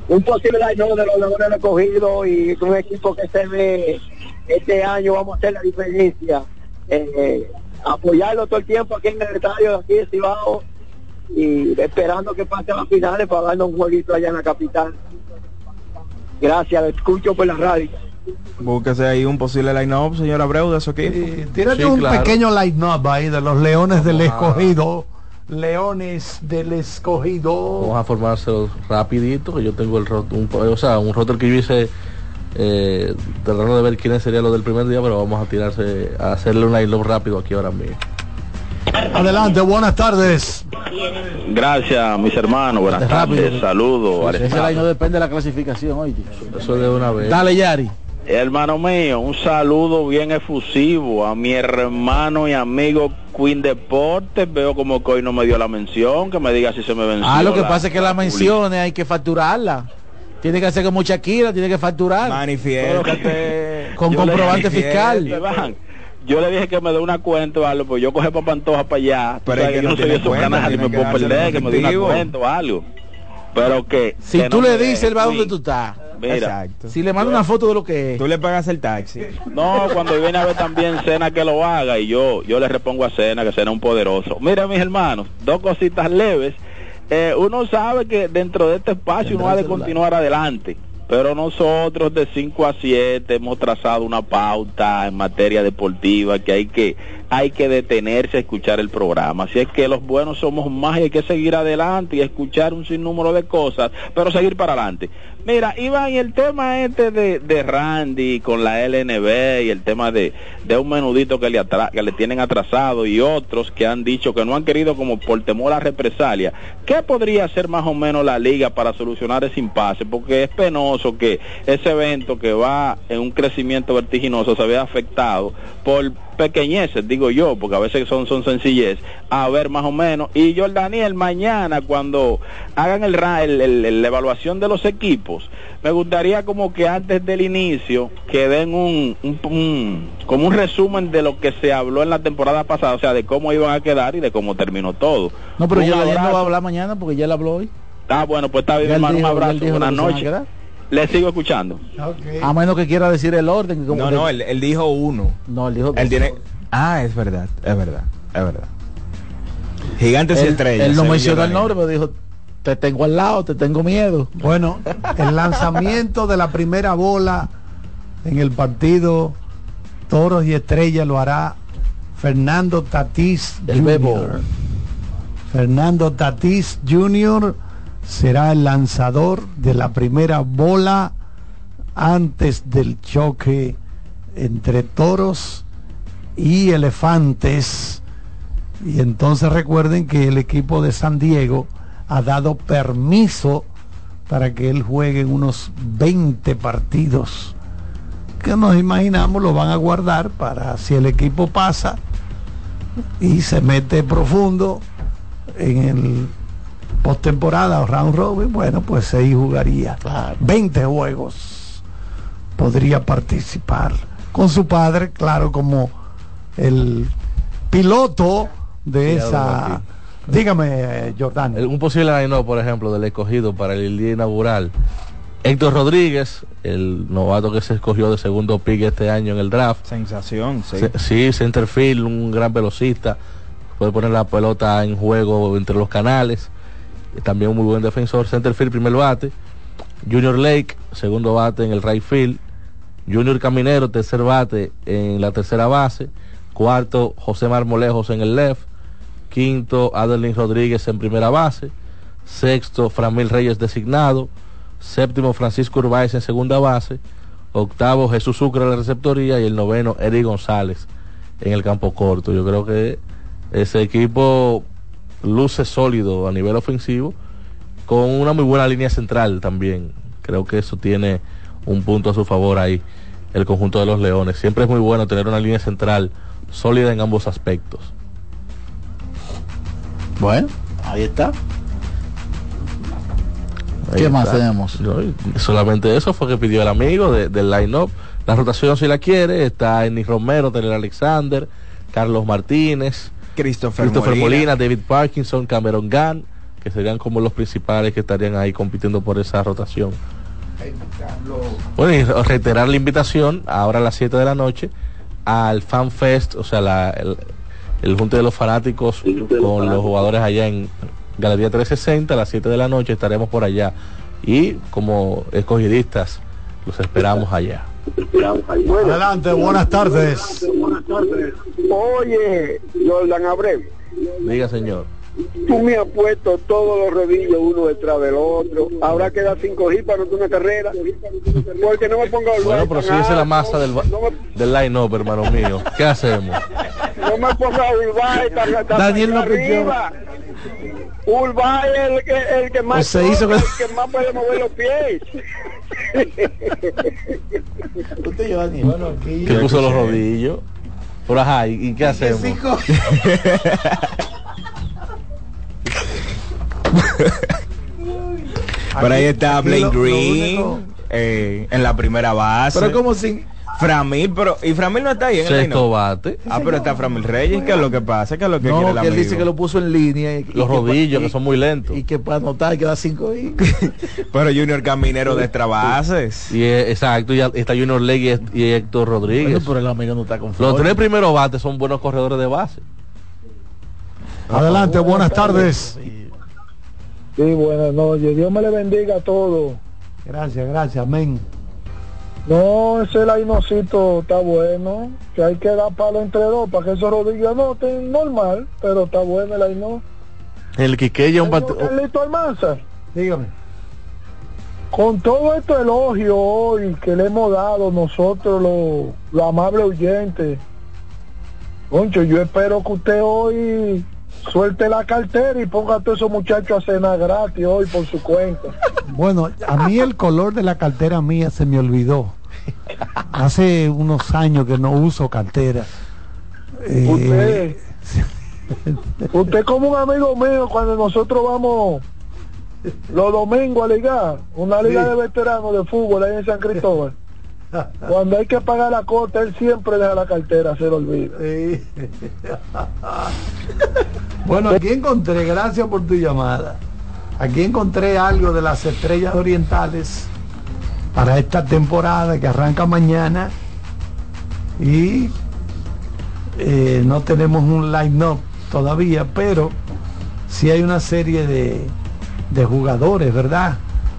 un posible daño de los leones recogidos y un equipo que se ve este año vamos a hacer la diferencia Eh, apoyarlo todo el tiempo aquí en el estadio aquí de Cibao y esperando que pase a las finales para darnos un jueguito allá en la capital gracias lo escucho por la radio Búsquese ahí un posible line-up, señor Abreu, de su equipo. Tírate un pequeño line-up ahí de los Leones del Escogido. Leones del Escogido. Vamos a formárselo rapidito, que yo tengo el rot- un, o sea, un roster que yo hice eh, tratando de ver quiénes serían los del primer día, pero vamos a tirarse, a hacerle un line rápido aquí ahora mismo. Adelante, buenas tardes. Gracias, mis hermanos. Buenas tardes. Saludos. Ese line no depende de la clasificación, oye. Eso de una vez. Dale, Yari. Hermano mío, un saludo bien efusivo a mi hermano y amigo Queen Deportes. Veo como que hoy no me dio la mención, que me diga si se me venció. Ah, lo que la- pasa es que la menciones hay que facturarla. Tiene que hacer como Shakira, tiene que facturar. Manifiéstate. Con comprobante fiscal. Iván, yo le dije que me dé una cuenta o algo, pues yo coge para Pantoja para allá. Pero es que yo no soy de cuenta, canales y me puedo perder, que me dé una cuenta o algo. Pero que... Si que tú no le dices, él va donde tú estás. Mira, Exacto. Si le manda una foto de lo que es. Tú le pagas el taxi. No, cuando viene a ver también Cena que lo haga y yo yo le repongo a Cena que Cena es un poderoso. Mira mis hermanos, dos cositas leves. Eh, uno sabe que dentro de este espacio uno ha de continuar adelante, pero nosotros de 5 a 7 hemos trazado una pauta en materia deportiva que hay que hay que detenerse a escuchar el programa. Así es que los buenos somos más y hay que seguir adelante y escuchar un sinnúmero de cosas, pero seguir para adelante. Mira, Iván, y el tema este de, de Randy con la LNB y el tema de, de un menudito que le, atra- que le tienen atrasado y otros que han dicho que no han querido como por temor a represalia, ¿qué podría hacer más o menos la liga para solucionar ese impasse? Porque es penoso que ese evento que va en un crecimiento vertiginoso se vea afectado por pequeñeces, digo yo, porque a veces son, son sencillez, a ver más o menos. Y yo, Daniel, mañana cuando hagan el, el- el- la evaluación de los equipos, me gustaría como que antes del inicio que den un, un- un- como un resumen de lo que se habló en la temporada pasada, o sea, de cómo iban a quedar y de cómo terminó todo. No, pero yo no va a hablar mañana porque ya él habló hoy. Ah, bueno, pues está bien, hermano, un abrazo, buenas noches. Le sigo escuchando. A menos que quiera decir el orden. como No, que- no, él, él dijo uno. No, él dijo Él tiene. Ah, es verdad, es verdad, es verdad. Gigantes y estrellas. él no mencionó el nombre, pero dijo, te tengo al lado, te tengo miedo. Bueno, el lanzamiento de la primera bola en el partido Toros y Estrellas lo hará Fernando Tatís El Bebo. Fernando Tatís Jr. será el lanzador de la primera bola antes del choque entre toros y elefantes. Y entonces recuerden que el equipo de San Diego ha dado permiso para que él juegue en unos 20 partidos que nos imaginamos lo van a guardar para si el equipo pasa y se mete profundo en el postemporada o round robin, bueno, pues ahí jugaría 20 juegos. Podría participar con su padre, claro, como el piloto de Sí, esa. Dígame, eh, Jordán. Un posible line por ejemplo, del escogido para el día inaugural. Héctor Rodríguez, el novato que se escogió de segundo pick este año en el draft. Sensación, sí. Se- Sí, centerfield, un gran velocista. Puede poner la pelota en juego entre los canales. También un muy buen defensor. Centerfield, primer bate. Junior Lake, segundo bate en el right field. Junior Caminero, tercer bate en la tercera base. Cuarto, José Marmolejos en el left. Quinto, Adeline Rodríguez en primera base. Sexto, Framil Reyes designado. Séptimo, Francisco Urbáez en segunda base. Octavo, Jesús Sucre en la receptoría. Y el noveno, Eric González en el campo corto. Yo creo que ese equipo luce sólido a nivel ofensivo con una muy buena línea central también. Creo que eso tiene un punto a su favor ahí, el conjunto de los Leones. Siempre es muy bueno tener una línea central sólida en ambos aspectos. Bueno, ahí está. Ahí ¿Qué más tenemos? No, solamente eso fue que pidió el amigo de- del line-up. La rotación si la quiere, está Ennis Romero, Tener Alexander, Carlos Martínez, Christopher, Christopher Molina. Molina. David Parkinson, Cameron Gunn, que serían como los principales que estarían ahí compitiendo por esa rotación. Bueno, y reiterar la invitación ahora a las 7 de la noche al Fan Fest, o sea, la- el, el junte de los fanáticos con los jugadores allá en Galería 360 a las 7 de la noche estaremos por allá y como escogidistas los esperamos allá. Adelante, buenas tardes. Oye, Jordan Abreu, Diga, señor. Tú me has puesto todos los rodillos uno detrás del otro. Ahora queda cinco hits para una carrera. Porque no me ponga a Bueno, pero si esa es la masa del, del line-up, hermano mío. ¿Qué hacemos? No me ponga a Daniel no arriba. Urbay es el que, el que más Pues se hizo el que más puede mover los pies. Usted y yo, Daniel. Bueno, aquí. Que puso los rodillos. Pero ajá, ¿y, y qué hacemos? cinco? Por ahí está Blake Green eh, en la primera base. Pero como sin... Framil, pero y Framil no está ahí en el Sexto line-up? bate. Ah, pero está Framil Reyes, ¿qué es lo que pasa? ¿Qué es lo que quiere No, el que él dice amigo? que lo puso en línea. Y, y Los que rodillos, que son muy lentos. Y que para anotar queda cinco y Pero Junior Caminero de extra bases. Y eh, exacto, y está Junior Legui y Héctor Rodríguez. Bueno, pero el amigo no está con Los tres primeros bates son buenos corredores de base. Adelante, buenas tardes. Sí, buenas noches. Dios me le bendiga a todos. Gracias, gracias, amén. No, ese lainocito está bueno. Que hay que dar palo entre dos para que esos rodillos no estén normal. Pero está bueno el laino. El Quiqueya un partido. Carlito Almanza, Dígame. con todo este elogio hoy que le hemos dado nosotros los los amables oyentes, Concho, yo espero que usted hoy suelte la cartera y ponga a todos esos muchachos a cenar gratis hoy por su cuenta. Bueno, a mí el color de la cartera mía se me olvidó. Hace unos años que no uso cartera. Eh, Usted, usted como un amigo mío cuando nosotros vamos los domingos a ligar, una liga Sí. de veteranos de fútbol ahí en San Cristóbal. Cuando hay que pagar la cuota, él siempre deja la cartera, se lo olvida. Sí. bueno, aquí encontré, gracias por tu llamada. Aquí encontré algo de las estrellas orientales para esta temporada que arranca mañana y eh, no tenemos un line-up todavía, pero sí hay una serie de, de jugadores, ¿verdad?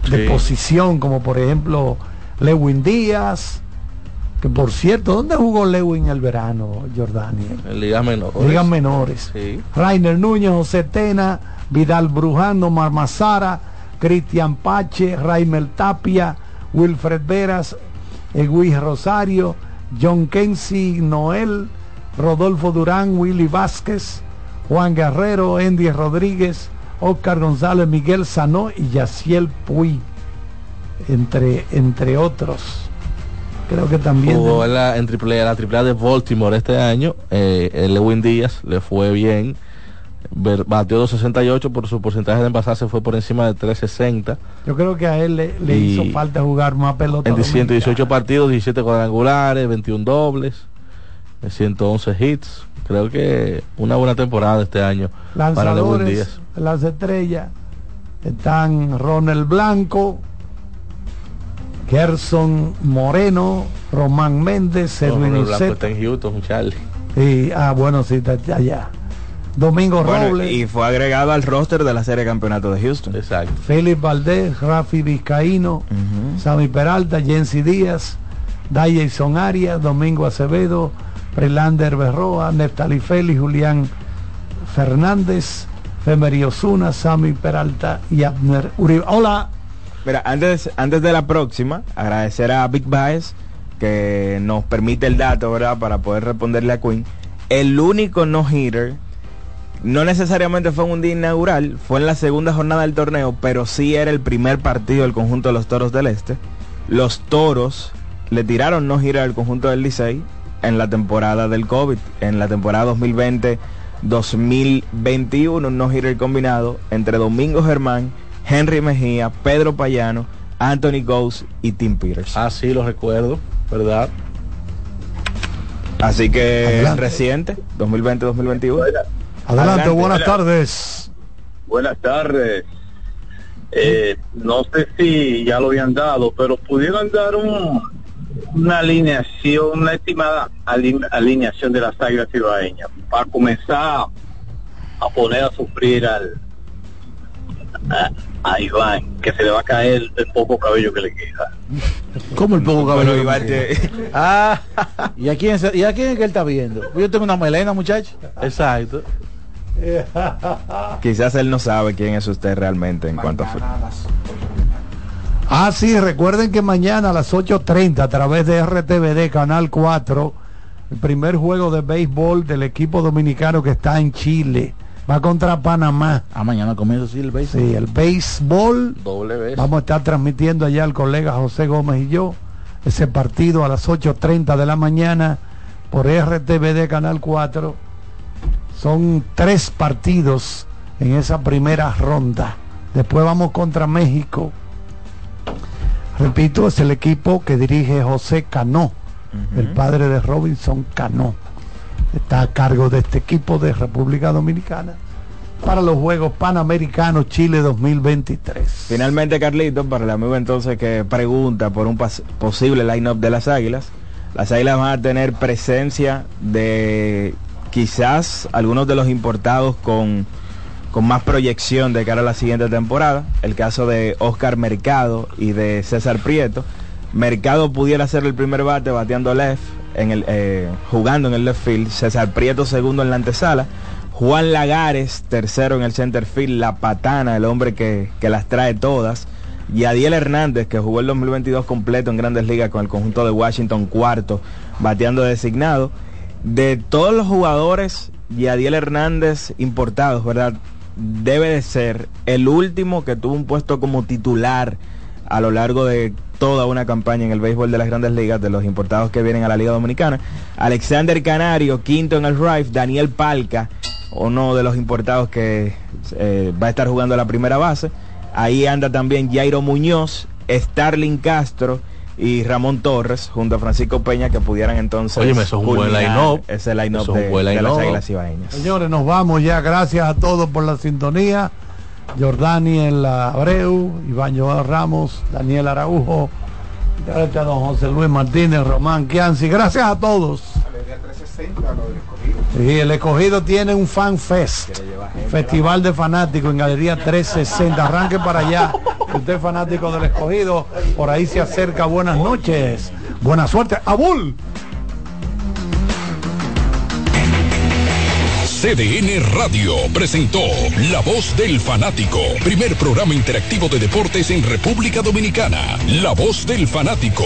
De Sí. posición, como por ejemplo Lewin Díaz, que por cierto, ¿dónde jugó Lewin el verano, Jordania? En ligas menores. Ligas menores. Sí. Rainer Núñez, José Tena, Vidal Brujano, Marmazara, Cristian Pache, Raimel Tapia, Wilfred Veras, Eguis Rosario, John Kensi, Noel, Rodolfo Durán, Willy Vázquez, Juan Guerrero, Andy Rodríguez, Oscar González, Miguel Sanó y Yaciel Puy, entre, entre otros. Creo que también... Jugó en la, en triple, A, la de Baltimore este año. Eh, el Lewin Díaz le fue bien. Batió 268, por su porcentaje de envasarse fue por encima de 360. Yo creo que a él le, le hizo falta jugar más pelota. En dominicana. 118 partidos, 17 cuadrangulares, 21 dobles, eh, 111 hits. Creo que una buena temporada este año para lanzadores, Díaz. las estrellas están Ronald Blanco, Gerson Moreno, Román Méndez, No, Edwin Ronald Blanco está en Houston, Charlie. y ah bueno sí está allá. Domingo Bueno, Robles, y fue agregado al roster de la serie de campeonato de Houston. Exacto. Félix Valdés, Rafi Vizcaíno, Sammy Peralta, Jensi Díaz, Dyson Arias, Domingo Acevedo, Prelander Berroa, Neftali Félix, Julián Fernández, Femery Osuna, Sammy Peralta y Abner Uribe. Hola. Mira, antes, antes de la próxima, agradecer a Big Baez que nos permite el dato, ¿verdad? Para poder responderle a Queen. El único no-hitter, no necesariamente fue en un día inaugural, fue en la segunda jornada del torneo, pero sí era el primer partido del conjunto de los Toros del Este. Los Toros le tiraron no-hitter al conjunto del Licey en la temporada del COVID, en la temporada 2020-2021, un no-hitter combinado entre Domingo Germán, Henry Mejía, Pedro Payano, Anthony Ghost y Tim Peters. Ah, sí, lo recuerdo, ¿verdad? Así que Adelante. reciente, 2020-2021. Adelante, buenas Hola. tardes. Buenas tardes. Eh, no sé si ya lo habían dado, pero pudieron dar un, una alineación, una estimada ali- alineación de las águilas cibaeñas para comenzar a poner a sufrir al a, a Iván, que se le va a caer el poco cabello que le queda. ¿Cómo el poco cabello? Bueno, Iván, te- Ah, ¿y a quién, y a quién es que él está viendo? Yo tengo una melena, muchacho. Exacto. Quizás él no sabe quién es usted realmente en cuanto a fútbol. Ah, sí, recuerden que mañana a las 8.30 a través de RTVD Canal 4, el primer juego de béisbol del equipo dominicano que está en Chile. Va contra Panamá. Ah, mañana comienza sí el béisbol. Sí, el béisbol. Doble vez. Vamos a estar transmitiendo allá el colega José Gómez y yo ese partido a las 8.30 de la mañana por RTVD Canal 4. Son tres partidos en esa primera ronda. Después vamos contra México. Repito, es el equipo que dirige José Cano, el padre de Robinson Cano. Está a cargo de este equipo de República Dominicana para los Juegos Panamericanos Chile 2023. Finalmente, Carlito, para el amigo entonces que pregunta por un posible line-up de las Águilas, las Águilas van a tener presencia de quizás algunos de los importados con, con más proyección de cara a la siguiente temporada. El caso de Oscar Mercado y de César Prieto. Mercado pudiera ser el primer bate bateando left, en el, eh, jugando en el left field. César Prieto segundo en la antesala. Juan Lagares, tercero en el center field, la patana, el hombre que, que las trae todas. Y Adiel Hernández, que jugó el 2022 completo en grandes ligas con el conjunto de Washington, cuarto, bateando designado. De todos los jugadores, Yadiel Hernández importados, ¿verdad? Debe de ser el último que tuvo un puesto como titular a lo largo de toda una campaña en el béisbol de las grandes ligas de los importados que vienen a la Liga Dominicana. Alexander Canario, quinto en el drive, Daniel Palca, uno de los importados que eh, va a estar jugando la primera base. Ahí anda también Jairo Muñoz, Starling Castro y Ramón Torres junto a Francisco Peña que pudieran entonces Óyeme, eso es un buen culminar line-up. ese line-up Eso es un de, buen de las. Águilas Ibaeñas. Señores, nos vamos ya. Gracias a todos por la sintonía. Jordaniel Abreu, Iván Joel Ramos, Daniel Araujo, gracias a don José Luis Martínez, Román Kianci. Gracias a todos. Sí, el escogido tiene un fan fest, festival de fanáticos en Galería 360. Arranque para allá. Usted es fanático del escogido, por ahí se acerca. Buenas noches, buena suerte. Abul. CDN Radio presentó La Voz del Fanático, primer programa interactivo de deportes en República Dominicana. La Voz del Fanático.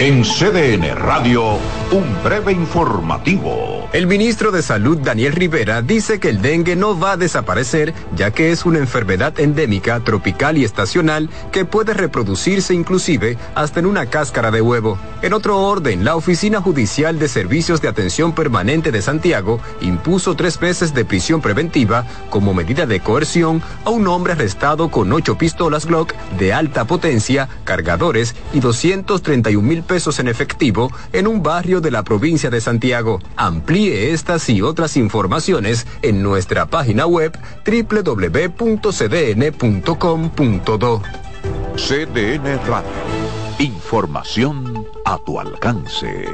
En CDN Radio, un breve informativo. El ministro de Salud, Daniel Rivera, dice que el dengue no va a desaparecer, ya que es una enfermedad endémica, tropical y estacional que puede reproducirse inclusive hasta en una cáscara de huevo. En otro orden, la Oficina Judicial de Servicios de Atención Permanente de Santiago impuso tres meses de prisión preventiva como medida de coerción a un hombre arrestado con ocho pistolas Glock de alta potencia, cargadores y 231 mil pesos en efectivo en un barrio de la provincia de Santiago. Amplíe estas y otras informaciones en nuestra página web www.cdn.com.do. CDN Radio, información a tu alcance.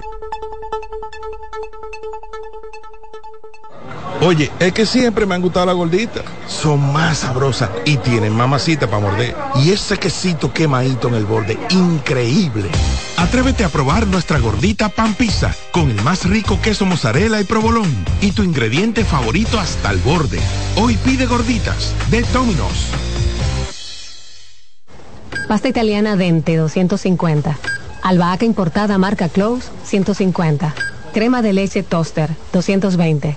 Oye, es que siempre me han gustado las gorditas. Son más sabrosas y tienen mamacita para morder. Y ese quesito quemadito en el borde, increíble. Atrévete a probar nuestra gordita pan pizza con el más rico queso mozzarella y provolón y tu ingrediente favorito hasta el borde. Hoy pide gorditas de Domino's. Pasta italiana Dente 250. Albahaca importada marca Close 150. Crema de leche Toaster 220.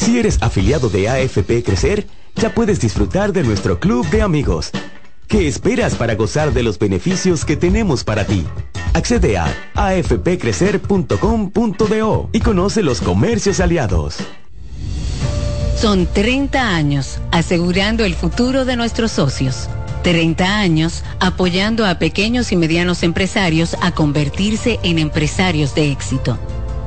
Si eres afiliado de AFP Crecer, ya puedes disfrutar de nuestro club de amigos. ¿Qué esperas para gozar de los beneficios que tenemos para ti? Accede a afpcrecer.com.do y conoce los comercios aliados. Son 30 años asegurando el futuro de nuestros socios. 30 años apoyando a pequeños y medianos empresarios a convertirse en empresarios de éxito.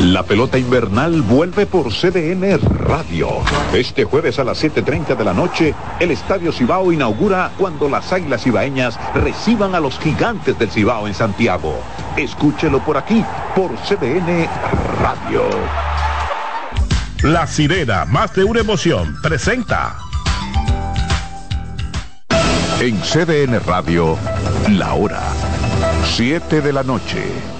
La pelota invernal vuelve por CDN Radio. Este jueves a las 7.30 de la noche, el Estadio Cibao inaugura cuando las Águilas Cibaeñas reciban a los gigantes del Cibao en Santiago. Escúchelo por aquí, por CDN Radio. La sirena, más de una emoción, presenta. En CDN Radio, la hora 7 de la noche.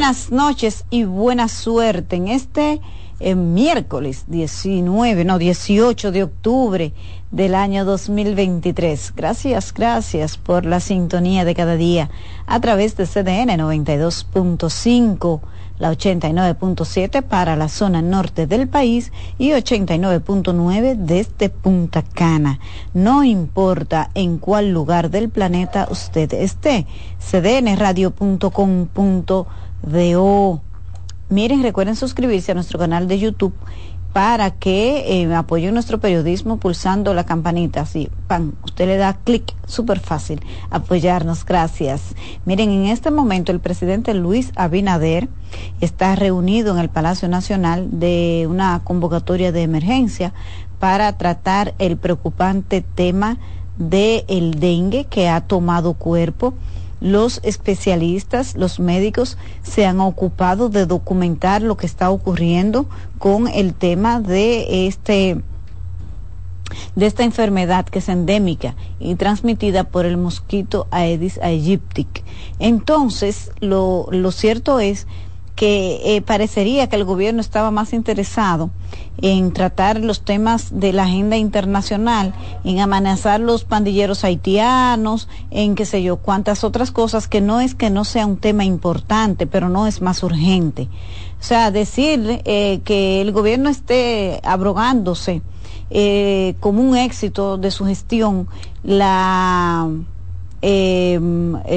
Buenas noches y buena suerte en este eh, miércoles 19, no, 18 de octubre del año 2023. Gracias, gracias por la sintonía de cada día a través de CDN 92.5, la 89.7 para la zona norte del país y 89.9 desde Punta Cana. No importa en cuál lugar del planeta usted esté, cdnradio.com.do. Miren, recuerden suscribirse a nuestro canal de YouTube para que eh, apoyen nuestro periodismo pulsando la campanita. Así, pan, usted le da clic, súper fácil, apoyarnos, gracias. Miren, en este momento el presidente Luis Abinader está reunido en el Palacio Nacional de una convocatoria de emergencia para tratar el preocupante tema del el dengue que ha tomado cuerpo los especialistas, los médicos se han ocupado de documentar lo que está ocurriendo con el tema de este de esta enfermedad que es endémica y transmitida por el mosquito Aedes aegypti. Entonces, lo, lo cierto es que eh, parecería que el gobierno estaba más interesado en tratar los temas de la agenda internacional, en amenazar los pandilleros haitianos, en qué sé yo, cuántas otras cosas que no es que no sea un tema importante, pero no es más urgente. O sea, decir eh, que el gobierno esté abrogándose eh, como un éxito de su gestión la, eh,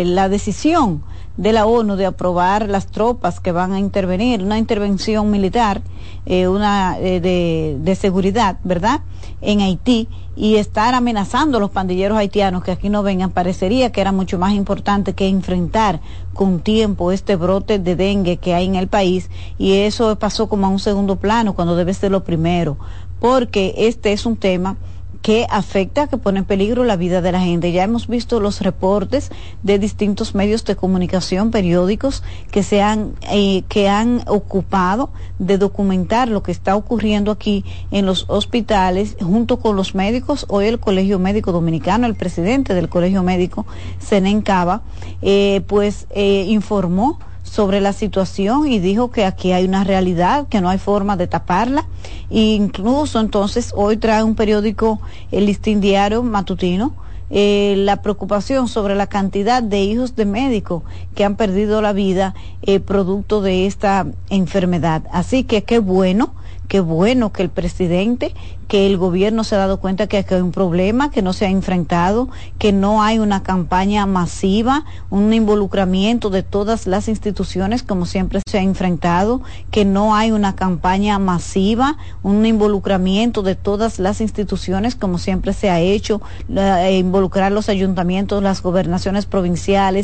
la decisión de la ONU de aprobar las tropas que van a intervenir, una intervención militar, eh, una eh, de, de, seguridad, ¿verdad? En Haití y estar amenazando a los pandilleros haitianos que aquí no vengan, parecería que era mucho más importante que enfrentar con tiempo este brote de dengue que hay en el país y eso pasó como a un segundo plano cuando debe ser lo primero, porque este es un tema que afecta, que pone en peligro la vida de la gente. Ya hemos visto los reportes de distintos medios de comunicación, periódicos, que se han, eh, que han ocupado de documentar lo que está ocurriendo aquí en los hospitales junto con los médicos. Hoy el Colegio Médico Dominicano, el presidente del Colegio Médico, Senen Cava, eh, pues eh, informó sobre la situación y dijo que aquí hay una realidad, que no hay forma de taparla. E incluso entonces hoy trae un periódico, el Listín Diario Matutino, eh, la preocupación sobre la cantidad de hijos de médicos que han perdido la vida eh, producto de esta enfermedad. Así que qué bueno qué bueno que el presidente, que el gobierno se ha dado cuenta que hay un problema, que no se ha enfrentado, que no hay una campaña masiva, un involucramiento de todas las instituciones como siempre se ha enfrentado, que no hay una campaña masiva, un involucramiento de todas las instituciones como siempre se ha hecho, eh, involucrar los ayuntamientos, las gobernaciones provinciales,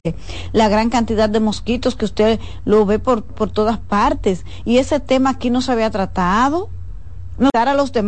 la gran cantidad de mosquitos que usted lo ve por, por todas partes. Y ese tema aquí no se había tratado. No dar a los demás